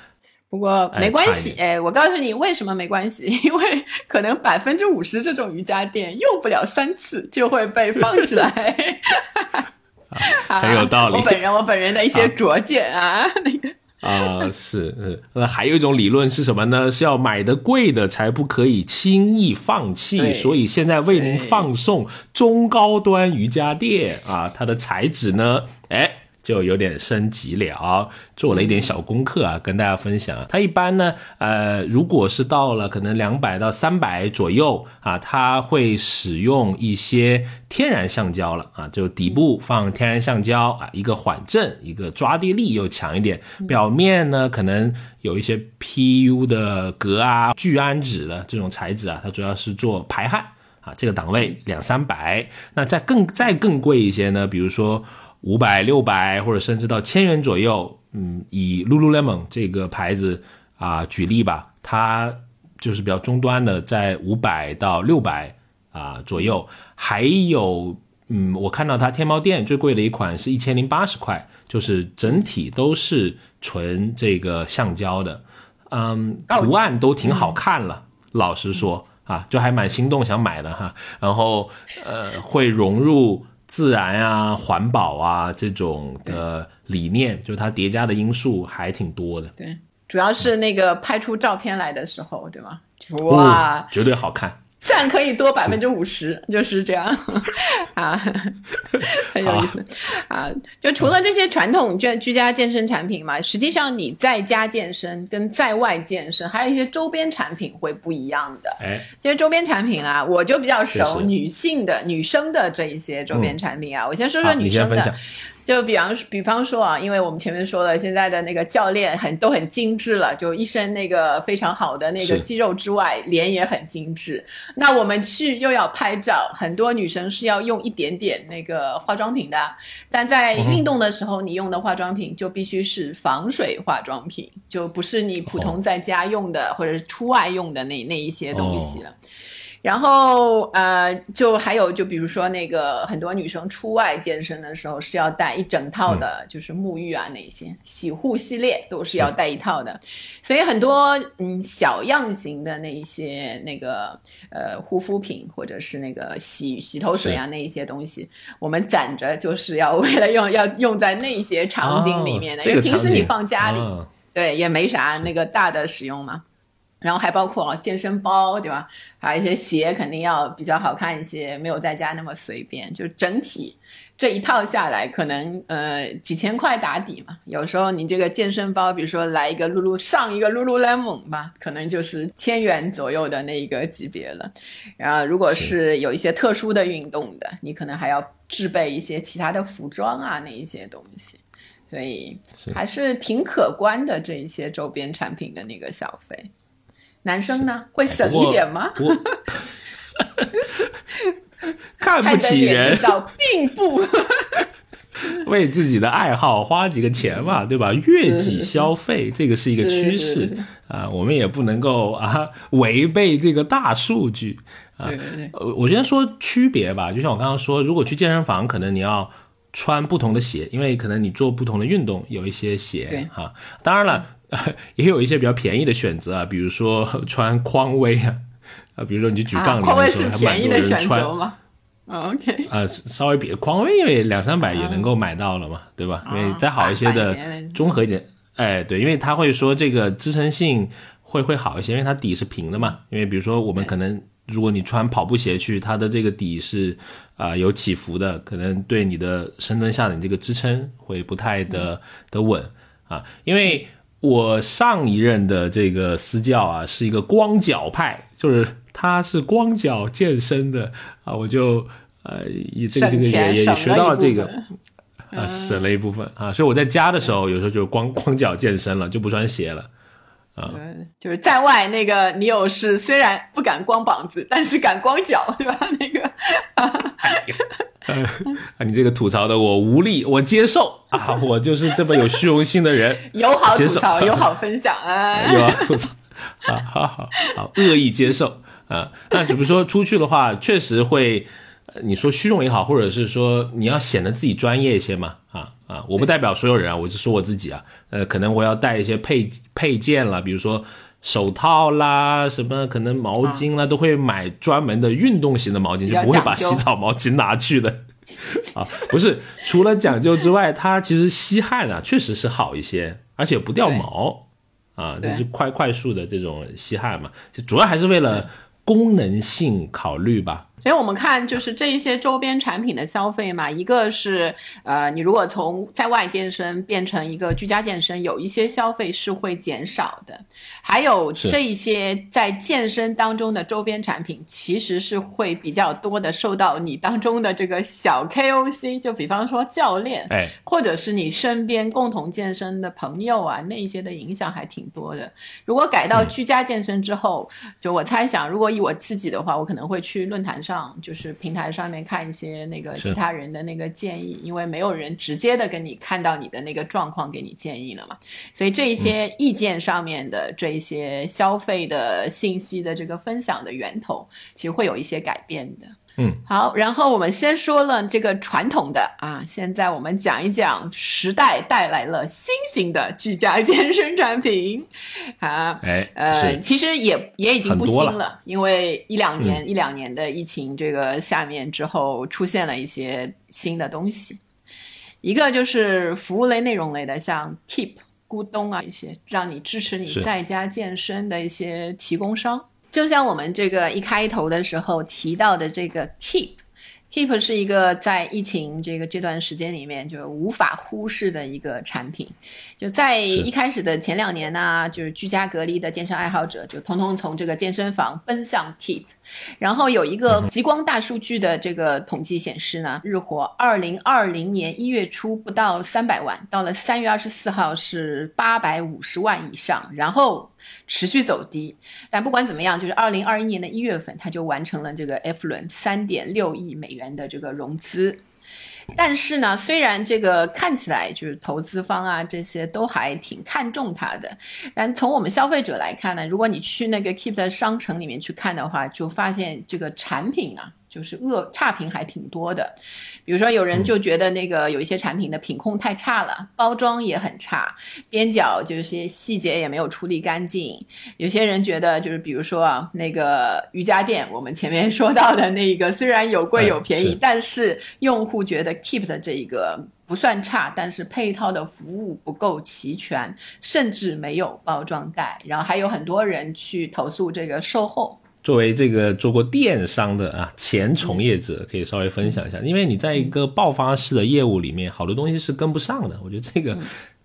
不过没关系，哎，我告诉你为什么没关系，因为可能百分之五十这种瑜伽垫用不了三次就会被放起来，很有道理。我本人我本人的一些拙见啊，那个。啊，是，呃，还有一种理论是什么呢？是要买的贵的才不可以轻易放弃，所以现在为您放送中高端瑜伽垫啊，它的材质呢，哎。就有点升级了，做了一点小功课啊，跟大家分享。它一般呢，呃，如果是到了可能两百到三百左右啊，它会使用一些天然橡胶了啊，就底部放天然橡胶啊，一个缓震，一个抓地力又强一点。表面呢，可能有一些 PU 的铬啊、聚氨酯的这种材质啊，它主要是做排汗啊，这个档位两三百。那再更再更贵一些呢，比如说。五百、六百，或者甚至到千元左右，嗯，以 Lululemon 这个牌子啊举例吧，它就是比较中端的，在五百到六百啊左右。还有，嗯，我看到它天猫店最贵的一款是一千零八十块，就是整体都是纯这个橡胶的，嗯，图案都挺好看了。老实说啊，就还蛮心动想买的哈。然后，呃，会融入。自然啊，环保啊，这种的理念，就是它叠加的因素还挺多的。对，主要是那个拍出照片来的时候，对吗？哇，绝对好看。赞可以多百分之五十，就是这样 啊，很有意思啊。就除了这些传统居居家健身产品嘛，实际上你在家健身跟在外健身，还有一些周边产品会不一样的。哎，其实周边产品啊，我就比较熟女性的女生的这一些周边产品啊，我先说说女生的。就比方比方说啊，因为我们前面说了，现在的那个教练很都很精致了，就一身那个非常好的那个肌肉之外，脸也很精致。那我们去又要拍照，很多女生是要用一点点那个化妆品的，但在运动的时候，你用的化妆品就必须是防水化妆品，就不是你普通在家用的或者是出外用的那那一些东西了。然后呃，就还有就比如说那个很多女生出外健身的时候是要带一整套的，就是沐浴啊那些洗护系列都是要带一套的，所以很多嗯小样型的那一些那个呃护肤品或者是那个洗洗头水啊那一些东西，我们攒着就是要为了用要用在那些场景里面的，因为平时你放家里。对，也没啥那个大的使用嘛。然后还包括健身包，对吧？还有一些鞋，肯定要比较好看一些，没有在家那么随便。就是整体这一套下来，可能呃几千块打底嘛。有时候你这个健身包，比如说来一个露露上一个露露 lemon 吧，可能就是千元左右的那一个级别了。然后如果是有一些特殊的运动的，你可能还要制备一些其他的服装啊，那一些东西。所以还是挺可观的这一些周边产品的那个消费。男生呢会省一点吗？看不起人叫并不 为自己的爱好花几个钱嘛，对吧？悦己消费，这个是一个趋势啊，我们也不能够啊违背这个大数据啊。我先说区别吧，就像我刚刚说，如果去健身房，可能你要穿不同的鞋，因为可能你做不同的运动，有一些鞋哈。当然了。也有一些比较便宜的选择啊，比如说 穿匡威啊，啊，比如说你去举杠铃的时候，还蛮多人穿吗？OK，啊，稍微比匡威因为两三百也能够买到了嘛，对吧？因为再好一些的综合一点，哎，对，因为他会说这个支撑性会会好一些，因为它底是平的嘛。因为比如说我们可能如果你穿跑步鞋去，它的这个底是啊有起伏的，可能对你的深蹲下的你这个支撑会不太的的稳啊，因为。我上一任的这个私教啊，是一个光脚派，就是他是光脚健身的啊，我就呃，也这个这个也也学到了这个啊，省了一部分啊，所以我在家的时候有时候就光光脚健身了，就不穿鞋了啊。就是在外那个你有是虽然不敢光膀子，但是敢光脚，对吧？那个。啊，你这个吐槽的我无力，我接受。啊，我就是这么有虚荣心的人，友好吐槽，友好分享啊，友好吐槽。啊，好好好，恶意接受。啊。那比如说出去的话，确实会，你说虚荣也好，或者是说你要显得自己专业一些嘛，啊啊，我不代表所有人啊，我就说我自己啊，呃，可能我要带一些配配件了，比如说。手套啦，什么可能毛巾啦，都会买专门的运动型的毛巾，就不会把洗澡毛巾拿去的。啊，不是，除了讲究之外，它其实吸汗啊，确实是好一些，而且不掉毛。啊，就是快快速的这种吸汗嘛，主要还是为了功能性考虑吧。所以我们看，就是这一些周边产品的消费嘛，一个是，呃，你如果从在外健身变成一个居家健身，有一些消费是会减少的，还有这一些在健身当中的周边产品，其实是会比较多的受到你当中的这个小 KOC，就比方说教练，哎，或者是你身边共同健身的朋友啊，那一些的影响还挺多的。如果改到居家健身之后，就我猜想，如果以我自己的话，我可能会去论坛上。就是平台上面看一些那个其他人的那个建议，因为没有人直接的跟你看到你的那个状况给你建议了嘛，所以这一些意见上面的这一些消费的信息的这个分享的源头，其实会有一些改变的。嗯，好，然后我们先说了这个传统的啊，现在我们讲一讲时代带来了新型的居家健身产品。啊，哎，呃，其实也也已经不新了，因为一两年一两年的疫情这个下面之后，出现了一些新的东西，一个就是服务类内容类的，像 Keep、咕咚啊一些，让你支持你在家健身的一些提供商。就像我们这个一开头的时候提到的这个 Keep，Keep 是一个在疫情这个这段时间里面就无法忽视的一个产品。就在一开始的前两年呢，就是居家隔离的健身爱好者就通通从这个健身房奔向 Keep。然后有一个极光大数据的这个统计显示呢，日活二零二零年一月初不到三百万，到了三月二十四号是八百五十万以上，然后。持续走低，但不管怎么样，就是二零二一年的一月份，它就完成了这个 F 轮三点六亿美元的这个融资。但是呢，虽然这个看起来就是投资方啊这些都还挺看重它的，但从我们消费者来看呢，如果你去那个 Keep 的商城里面去看的话，就发现这个产品啊。就是恶差评还挺多的，比如说有人就觉得那个有一些产品的品控太差了，包装也很差，边角就是些细节也没有处理干净。有些人觉得就是比如说啊，那个瑜伽垫，我们前面说到的那个，虽然有贵有便宜，但是用户觉得 Keep 的这一个。不算差，但是配套的服务不够齐全，甚至没有包装袋。然后还有很多人去投诉这个售后。作为这个做过电商的啊前从业者，可以稍微分享一下，因为你在一个爆发式的业务里面，好多东西是跟不上的。我觉得这个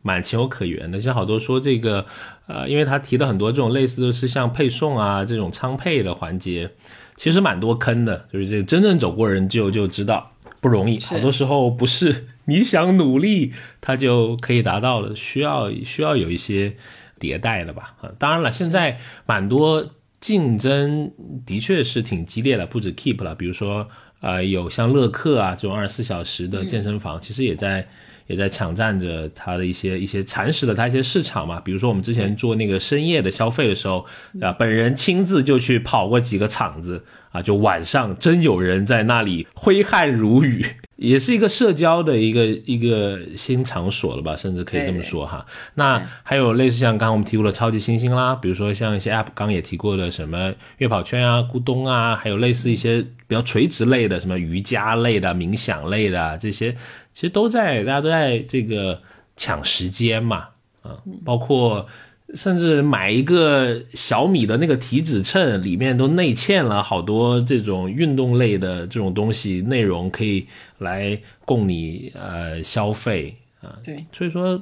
蛮情有可原的。像好多说这个，呃，因为他提了很多这种类似的是像配送啊这种仓配的环节，其实蛮多坑的。就是这真正走过人就就知道不容易，好多时候不是你想努力他就可以达到的，需要需要有一些迭代的吧。啊，当然了，现在蛮多。竞争的确是挺激烈的，不止 Keep 了，比如说，呃，有像乐客啊这种二十四小时的健身房，其实也在也在抢占着它的一些一些蚕食了它一些市场嘛。比如说我们之前做那个深夜的消费的时候，啊，本人亲自就去跑过几个场子啊，就晚上真有人在那里挥汗如雨。也是一个社交的一个一个新场所了吧，甚至可以这么说哈。那还有类似像刚刚我们提过的超级星星啦，比如说像一些 App，刚刚也提过的什么悦跑圈啊、咕咚啊，还有类似一些比较垂直类的，什么瑜伽类的、冥想类的这些，其实都在大家都在这个抢时间嘛，啊，包括。甚至买一个小米的那个体脂秤，里面都内嵌了好多这种运动类的这种东西内容，可以来供你呃消费啊。对，所以说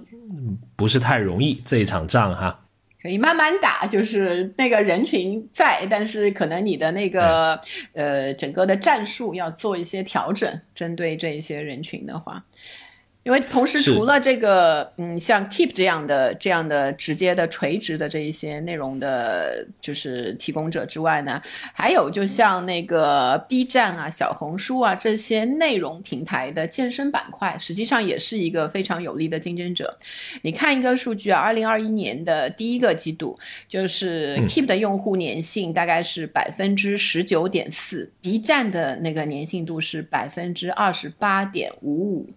不是太容易这一场仗哈。可以慢慢打，就是那个人群在，但是可能你的那个呃整个的战术要做一些调整，针对这一些人群的话。因为同时，除了这个，嗯，像 Keep 这样的、这样的直接的垂直的这一些内容的，就是提供者之外呢，还有就像那个 B 站啊、小红书啊这些内容平台的健身板块，实际上也是一个非常有力的竞争者。你看一个数据啊，二零二一年的第一个季度，就是 Keep 的用户粘性大概是百分之十九点四，B 站的那个粘性度是百分之二十八点五五。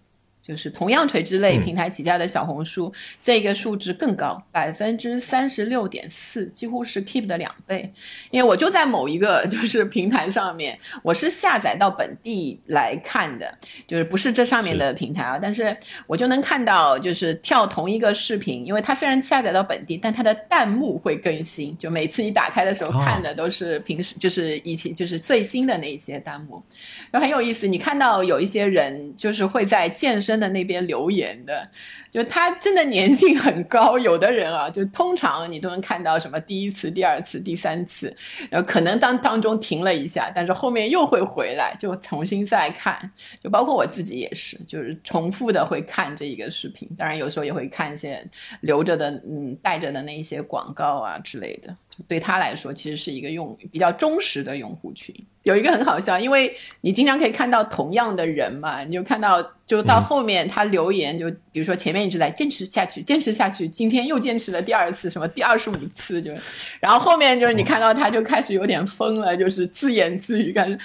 就是同样垂直类平台起家的小红书，这个数值更高，百分之三十六点四，几乎是 Keep 的两倍。因为我就在某一个 就是平台上面，我是下载到本地来看的，就是不是这上面的平台啊，但是我就能看到，就是跳同一个视频，因为它虽然下载到本地，但它的弹幕会更新，就每次你打开的时候看的都是平时就是以前就是最新的那些弹幕，然后很有意思，你看到有一些人就是会在健身。的那边留言的，就他真的粘性很高。有的人啊，就通常你都能看到什么第一次、第二次、第三次，然后可能当当中停了一下，但是后面又会回来，就重新再看。就包括我自己也是，就是重复的会看这一个视频。当然有时候也会看一些留着的、嗯带着的那一些广告啊之类的。对他来说，其实是一个用比较忠实的用户群。有一个很好笑，因为你经常可以看到同样的人嘛，你就看到就到后面他留言，就比如说前面一直在坚持下去，坚持下去，今天又坚持了第二次，什么第二十五次，就然后后面就是你看到他就开始有点疯了，就是自言自语，感觉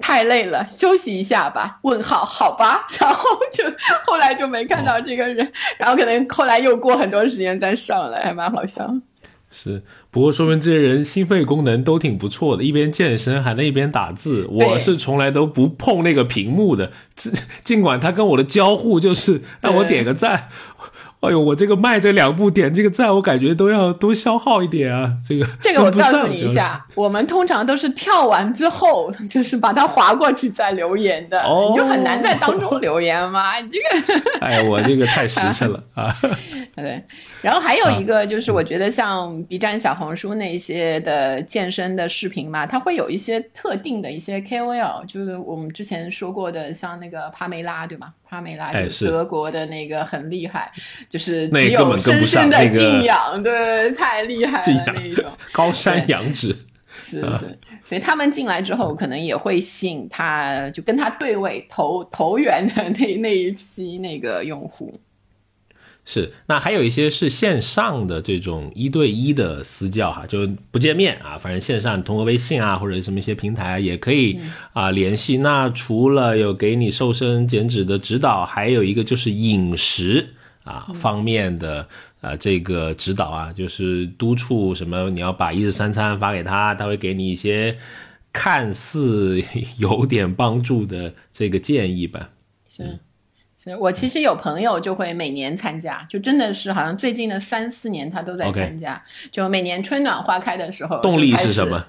太累了，休息一下吧。问号，好吧，然后就后来就没看到这个人，然后可能后来又过很多时间再上来，还蛮好笑。是，不过说明这些人心肺功能都挺不错的，一边健身还能一边打字。我是从来都不碰那个屏幕的，尽尽管他跟我的交互就是让我点个赞。哎呦，我这个迈这两步点这个赞，我感觉都要 多消耗一点啊。这个这个我告诉你一下，我们通常都是跳完之后，就是把它划过去再留言的，你就很难在当中留言嘛。你这个，哎，我这个太实诚了 啊。对。然后还有一个就是，我觉得像 B 站、小红书那些的健身的视频嘛，它会有一些特定的一些 KOL，就是我们之前说过的，像那个帕梅拉，对吗？帕梅拉就是德国的那个很厉害，就是只有深深的敬仰，对，太厉害了那一种 高山仰止。是是，所以他们进来之后，可能也会吸引他，就跟他对位投投缘的那那一批那个用户。是，那还有一些是线上的这种一对一的私教哈，就不见面啊，反正线上通过微信啊或者什么一些平台也可以啊联系。那除了有给你瘦身减脂的指导，还有一个就是饮食啊方面的啊这个指导啊，就是督促什么你要把一日三餐发给他，他会给你一些看似有点帮助的这个建议吧。是。是我其实有朋友就会每年参加，就真的是好像最近的三四年他都在参加就每年春暖花开的时候，动力是什么？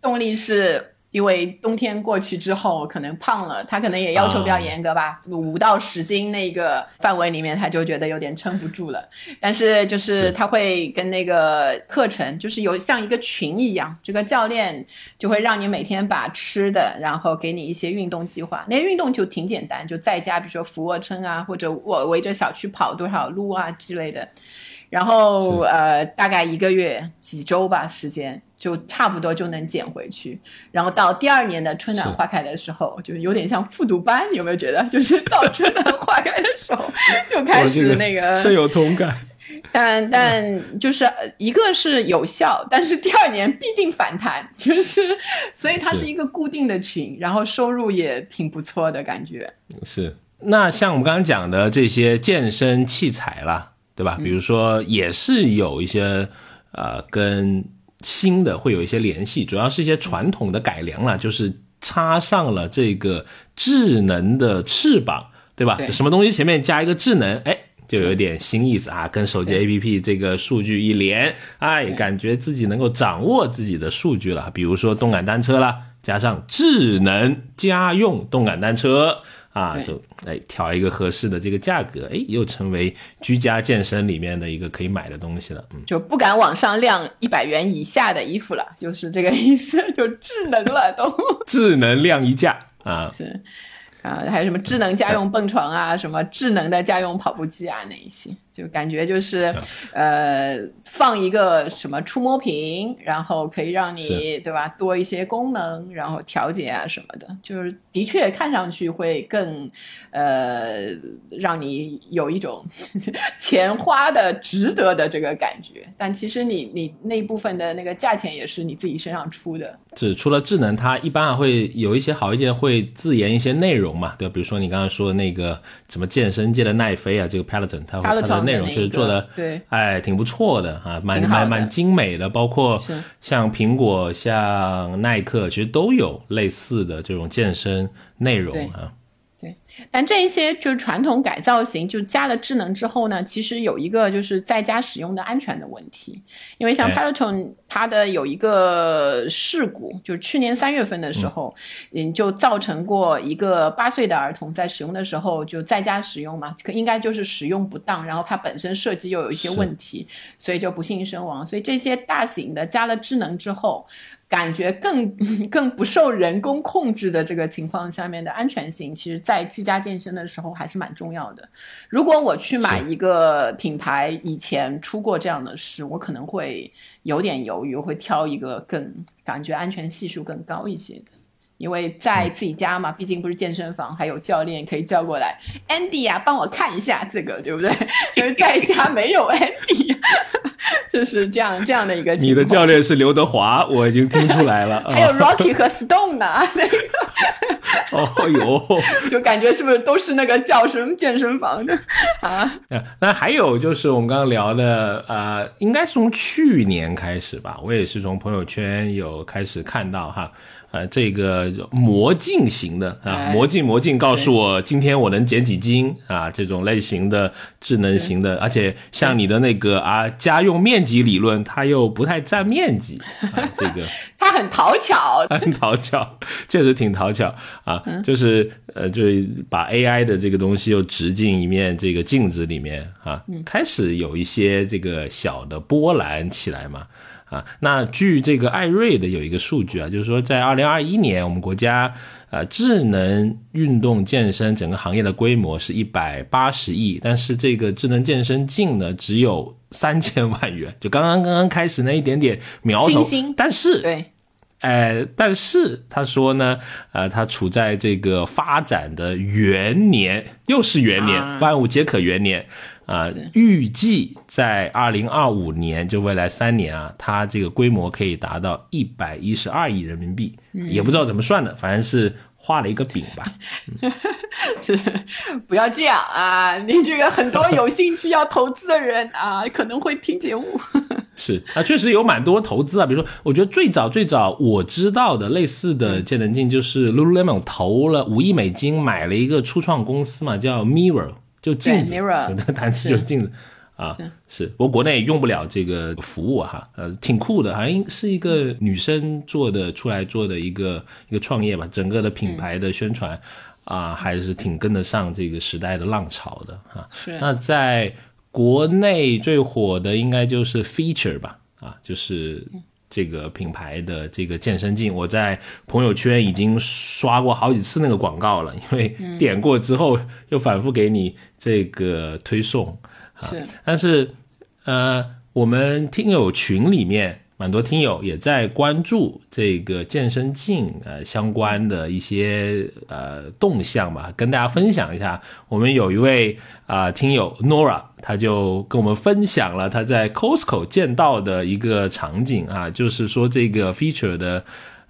动力是。因为冬天过去之后，可能胖了，他可能也要求比较严格吧，五到十斤那个范围里面，他就觉得有点撑不住了。但是就是他会跟那个课程，就是有像一个群一样，这个教练就会让你每天把吃的，然后给你一些运动计划。那运动就挺简单，就在家，比如说俯卧撑啊，或者我围着小区跑多少路啊之类的。然后呃，大概一个月几周吧，时间就差不多就能捡回去。然后到第二年的春暖花开的时候，就有点像复读班，有没有觉得？就是到春暖花开的时候 就开始那个深有同感。但但就是一个是有效，但是第二年必定反弹，就是所以它是一个固定的群，然后收入也挺不错的感觉。是那像我们刚刚讲的这些健身器材啦。对吧？比如说，也是有一些呃，跟新的会有一些联系，主要是一些传统的改良了，就是插上了这个智能的翅膀，对吧？什么东西前面加一个智能，哎，就有点新意思啊，跟手机 APP 这个数据一连，哎，感觉自己能够掌握自己的数据了。比如说动感单车啦，加上智能家用动感单车。啊，就哎挑一个合适的这个价格，哎，又成为居家健身里面的一个可以买的东西了。嗯，就不敢往上晾一百元以下的衣服了，就是这个意思，就智能了都。智能晾衣架啊，是啊，还有什么智能家用蹦床啊，什么智能的家用跑步机啊，那一些。就感觉就是，呃，放一个什么触摸屏，然后可以让你对吧多一些功能，然后调节啊什么的，就是的确看上去会更，呃，让你有一种 钱花的值得的这个感觉。但其实你你那部分的那个价钱也是你自己身上出的。只除了智能，它一般还会有一些好一点，会自研一些内容嘛，对吧？比如说你刚刚说的那个什么健身界的奈飞啊，这个 Peloton，它它的。内容确实做的，对，哎，挺不错的啊，蛮蛮蛮精美的，包括像苹果、像耐克，其实都有类似的这种健身内容啊。但这一些就是传统改造型，就加了智能之后呢，其实有一个就是在家使用的安全的问题。因为像 Peloton 它的有一个事故，就是去年三月份的时候，嗯，就造成过一个八岁的儿童在使用的时候就在家使用嘛，可应该就是使用不当，然后它本身设计又有一些问题，所以就不幸身亡。所以这些大型的加了智能之后。感觉更 更不受人工控制的这个情况下面的安全性，其实，在居家健身的时候还是蛮重要的。如果我去买一个品牌，以前出过这样的事，我可能会有点犹豫，会挑一个更感觉安全系数更高一些的。因为在自己家嘛，毕竟不是健身房，还有教练可以叫过来，Andy 啊，帮我看一下这个，对不对？就是在家没有 Andy。就是这样这样的一个。你的教练是刘德华，我已经听出来了。还有 Rocky 和 Stone 呢，那个。哦哟，就感觉是不是都是那个叫什么健身房的啊？那还有就是我们刚刚聊的，呃，应该是从去年开始吧，我也是从朋友圈有开始看到哈。呃，这个魔镜型的啊，魔镜魔镜告诉我今天我能减几斤啊，这种类型的智能型的，而且像你的那个啊家用面积理论，它又不太占面积啊，这个 它很讨巧，很讨巧，确实挺讨巧啊，就是呃，就是把 AI 的这个东西又植进一面这个镜子里面啊，开始有一些这个小的波澜起来嘛。啊，那据这个艾瑞的有一个数据啊，就是说在二零二一年，我们国家呃智能运动健身整个行业的规模是一百八十亿，但是这个智能健身镜呢只有三千万元，就刚刚刚刚开始那一点点苗头，但是对，呃，但是他说呢，呃，他处在这个发展的元年，又是元年，万物皆可元年。啊，预计在二零二五年，就未来三年啊，它这个规模可以达到一百一十二亿人民币，也不知道怎么算的，反正是画了一个饼吧。是，不要这样啊！你这个很多有兴趣要投资的人啊，可能会听节目。是啊，确实有蛮多投资啊，比如说，我觉得最早最早我知道的类似的节能镜，就是 Lululemon 投了五亿美金买了一个初创公司嘛，叫 Mirror，就镜子，那个单词就是镜子啊。是，不过国内用不了这个服务哈，呃，挺酷的，好像是一个女生做的出来做的一个一个创业吧，整个的品牌的宣传啊，还是挺跟得上这个时代的浪潮的哈。是，那在。国内最火的应该就是 Feature 吧，啊，就是这个品牌的这个健身镜，我在朋友圈已经刷过好几次那个广告了，因为点过之后又反复给你这个推送，是，但是呃，我们听友群里面。很多听友也在关注这个健身镜呃相关的一些呃动向吧，跟大家分享一下。我们有一位啊听友 Nora，他就跟我们分享了他在 Costco 见到的一个场景啊，就是说这个 feature 的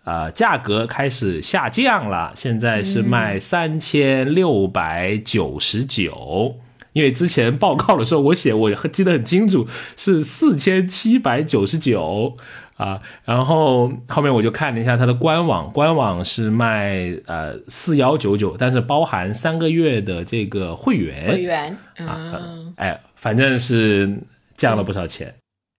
啊价格开始下降了，现在是卖三千六百九十九。因为之前报告的时候，我写我记得很清楚是四千七百九十九啊，然后后面我就看了一下它的官网，官网是卖呃四幺九九，但是包含三个月的这个会员，会员啊，哎，反正是降了不少钱。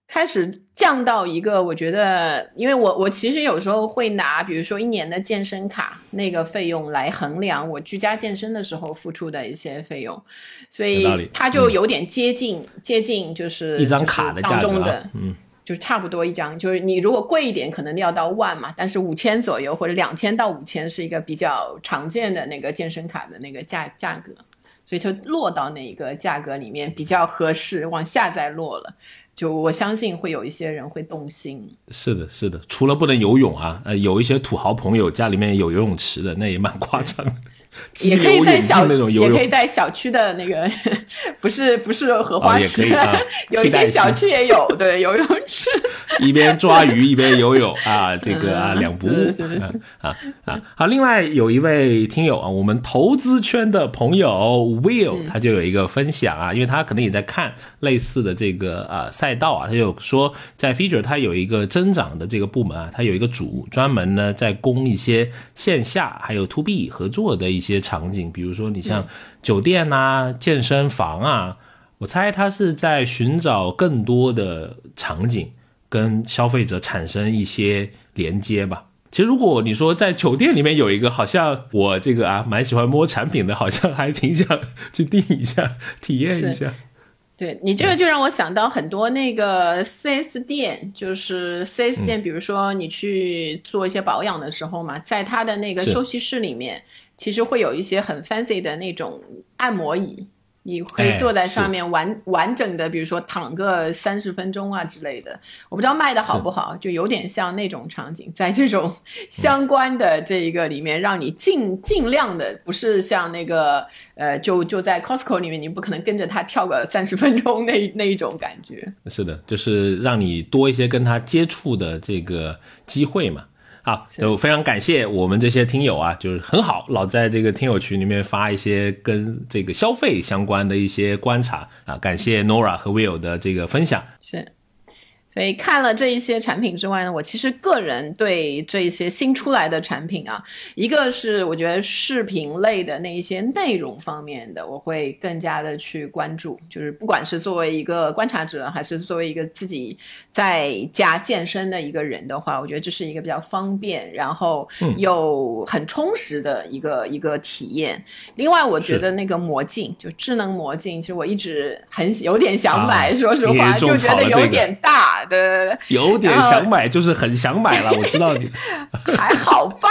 开始降到一个，我觉得，因为我我其实有时候会拿，比如说一年的健身卡那个费用来衡量我居家健身的时候付出的一些费用，所以它就有点接近接近就是一张卡的当中的，嗯，就差不多一张，就是你如果贵一点，可能要到万嘛，但是五千左右或者两千到五千是一个比较常见的那个健身卡的那个价价格，所以就落到那个价格里面比较合适，往下再落了。就我相信会有一些人会动心。是的，是的，除了不能游泳啊，呃，有一些土豪朋友家里面有游泳池的，那也蛮夸张。也可以在小也可以在小区的那个，不是不是荷花池，有一些小区也有对游泳池，一边抓鱼一边游泳啊，这个啊两不误啊啊好。另外有一位听友啊，我们投资圈的朋友 Will，他就有一个分享啊，因为他可能也在看类似的这个啊赛道啊，他就说在 Feature 他有一个增长的这个部门啊，他有一个组专门呢在供一些线下还有 To B 合作的一些。场景，比如说你像酒店呐、健身房啊，我猜他是在寻找更多的场景跟消费者产生一些连接吧。其实如果你说在酒店里面有一个，好像我这个啊蛮喜欢摸产品的，好像还挺想去订一下、体验一下。对你这个就让我想到很多那个 4S 店，就是 4S 店，比如说你去做一些保养的时候嘛，在他的那个休息室里面。其实会有一些很 fancy 的那种按摩椅，你可以坐在上面完完整的，比如说躺个三十分钟啊之类的。我不知道卖的好不好，就有点像那种场景，在这种相关的这一个里面，让你尽尽量的，不是像那个呃，就就在 Costco 里面，你不可能跟着他跳个三十分钟那那一种感觉。是的，就是让你多一些跟他接触的这个机会嘛。好，就非常感谢我们这些听友啊，就是很好，老在这个听友群里面发一些跟这个消费相关的一些观察啊，感谢 Nora 和 Will 的这个分享。是。所以看了这一些产品之外呢，我其实个人对这一些新出来的产品啊，一个是我觉得视频类的那一些内容方面的，我会更加的去关注。就是不管是作为一个观察者，还是作为一个自己在家健身的一个人的话，我觉得这是一个比较方便，然后又很充实的一个一个体验。另外，我觉得那个魔镜，就智能魔镜，其实我一直很有点想买，说实话，就觉得有点大。的有点想买，就是很想买了。我知道你 还好吧？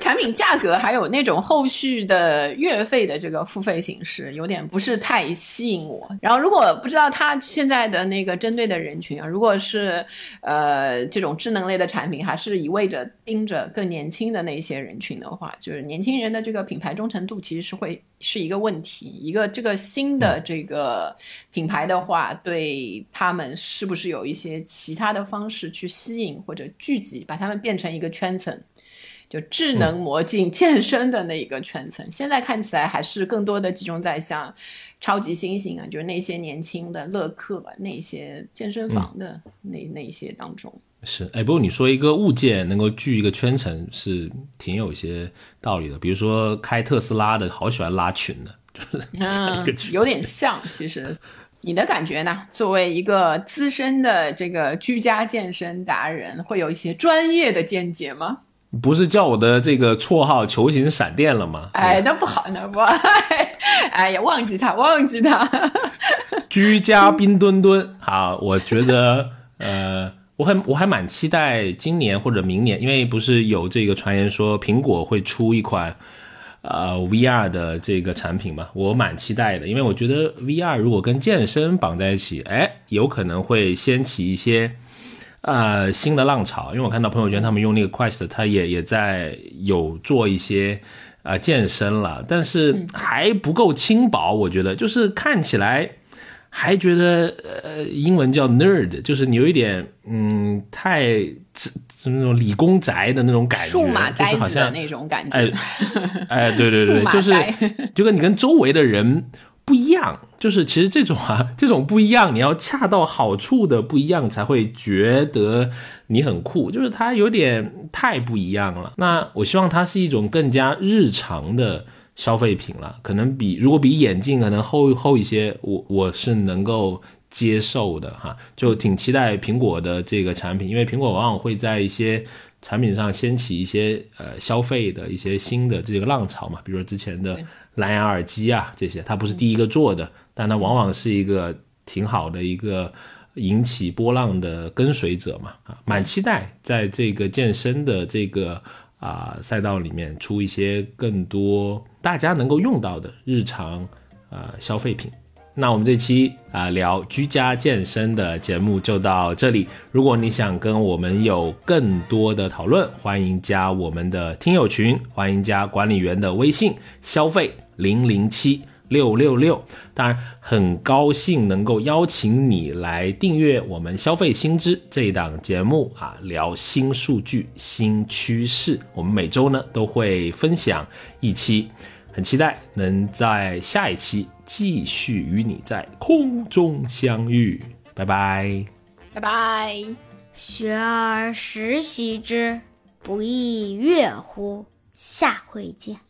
产品价格还有那种后续的月费的这个付费形式，有点不是太吸引我。然后，如果不知道它现在的那个针对的人群啊，如果是呃这种智能类的产品，还是一味着盯着更年轻的那些人群的话，就是年轻人的这个品牌忠诚度其实是会是一个问题。一个这个新的这个品牌的话，对他们是不是有一些其他的方式去吸引或者聚集，把他们变成一个圈层？就智能魔镜 健身的那一个圈层。现在看起来还是更多的集中在像超级猩猩啊，就是那些年轻的乐客那些健身房的那那些当中。是，哎，不过你说一个物件能够聚一个圈层，是挺有一些道理的。比如说开特斯拉的，好喜欢拉群的，就是 有点像。其实，你的感觉呢？作为一个资深的这个居家健身达人，会有一些专业的见解吗？不是叫我的这个绰号“球形闪电”了吗？哎，那不好，那不，哎呀，忘记他，忘记他。居家冰墩墩，好，我觉得，呃。我很我还蛮期待今年或者明年，因为不是有这个传言说苹果会出一款呃 VR 的这个产品嘛？我蛮期待的，因为我觉得 VR 如果跟健身绑在一起，哎，有可能会掀起一些呃新的浪潮。因为我看到朋友圈他们用那个 Quest，他也也在有做一些呃健身了，但是还不够轻薄，我觉得就是看起来。还觉得呃，英文叫 nerd，就是你有一点嗯，太是那种理工宅的那种感觉，数码呆子的那种感觉。哎哎，对对对，就是就跟你跟周围的人不一样，就是其实 这种啊，这种不一样，你要恰到好处的不一样，才会觉得你很酷。就是它有点太不一样了。那我希望它是一种更加日常的。消费品了，可能比如果比眼镜可能厚厚一些，我我是能够接受的哈，就挺期待苹果的这个产品，因为苹果往往会在一些产品上掀起一些呃消费的一些新的这个浪潮嘛，比如说之前的蓝牙耳机啊这些，它不是第一个做的，但它往往是一个挺好的一个引起波浪的跟随者嘛啊，蛮期待在这个健身的这个。啊，赛道里面出一些更多大家能够用到的日常呃消费品。那我们这期啊聊居家健身的节目就到这里。如果你想跟我们有更多的讨论，欢迎加我们的听友群，欢迎加管理员的微信消费零零七。六六六，当然很高兴能够邀请你来订阅我们消费新知这一档节目啊，聊新数据、新趋势。我们每周呢都会分享一期，很期待能在下一期继续与你在空中相遇。拜拜，拜拜。学而时习之，不亦说乎？下回见。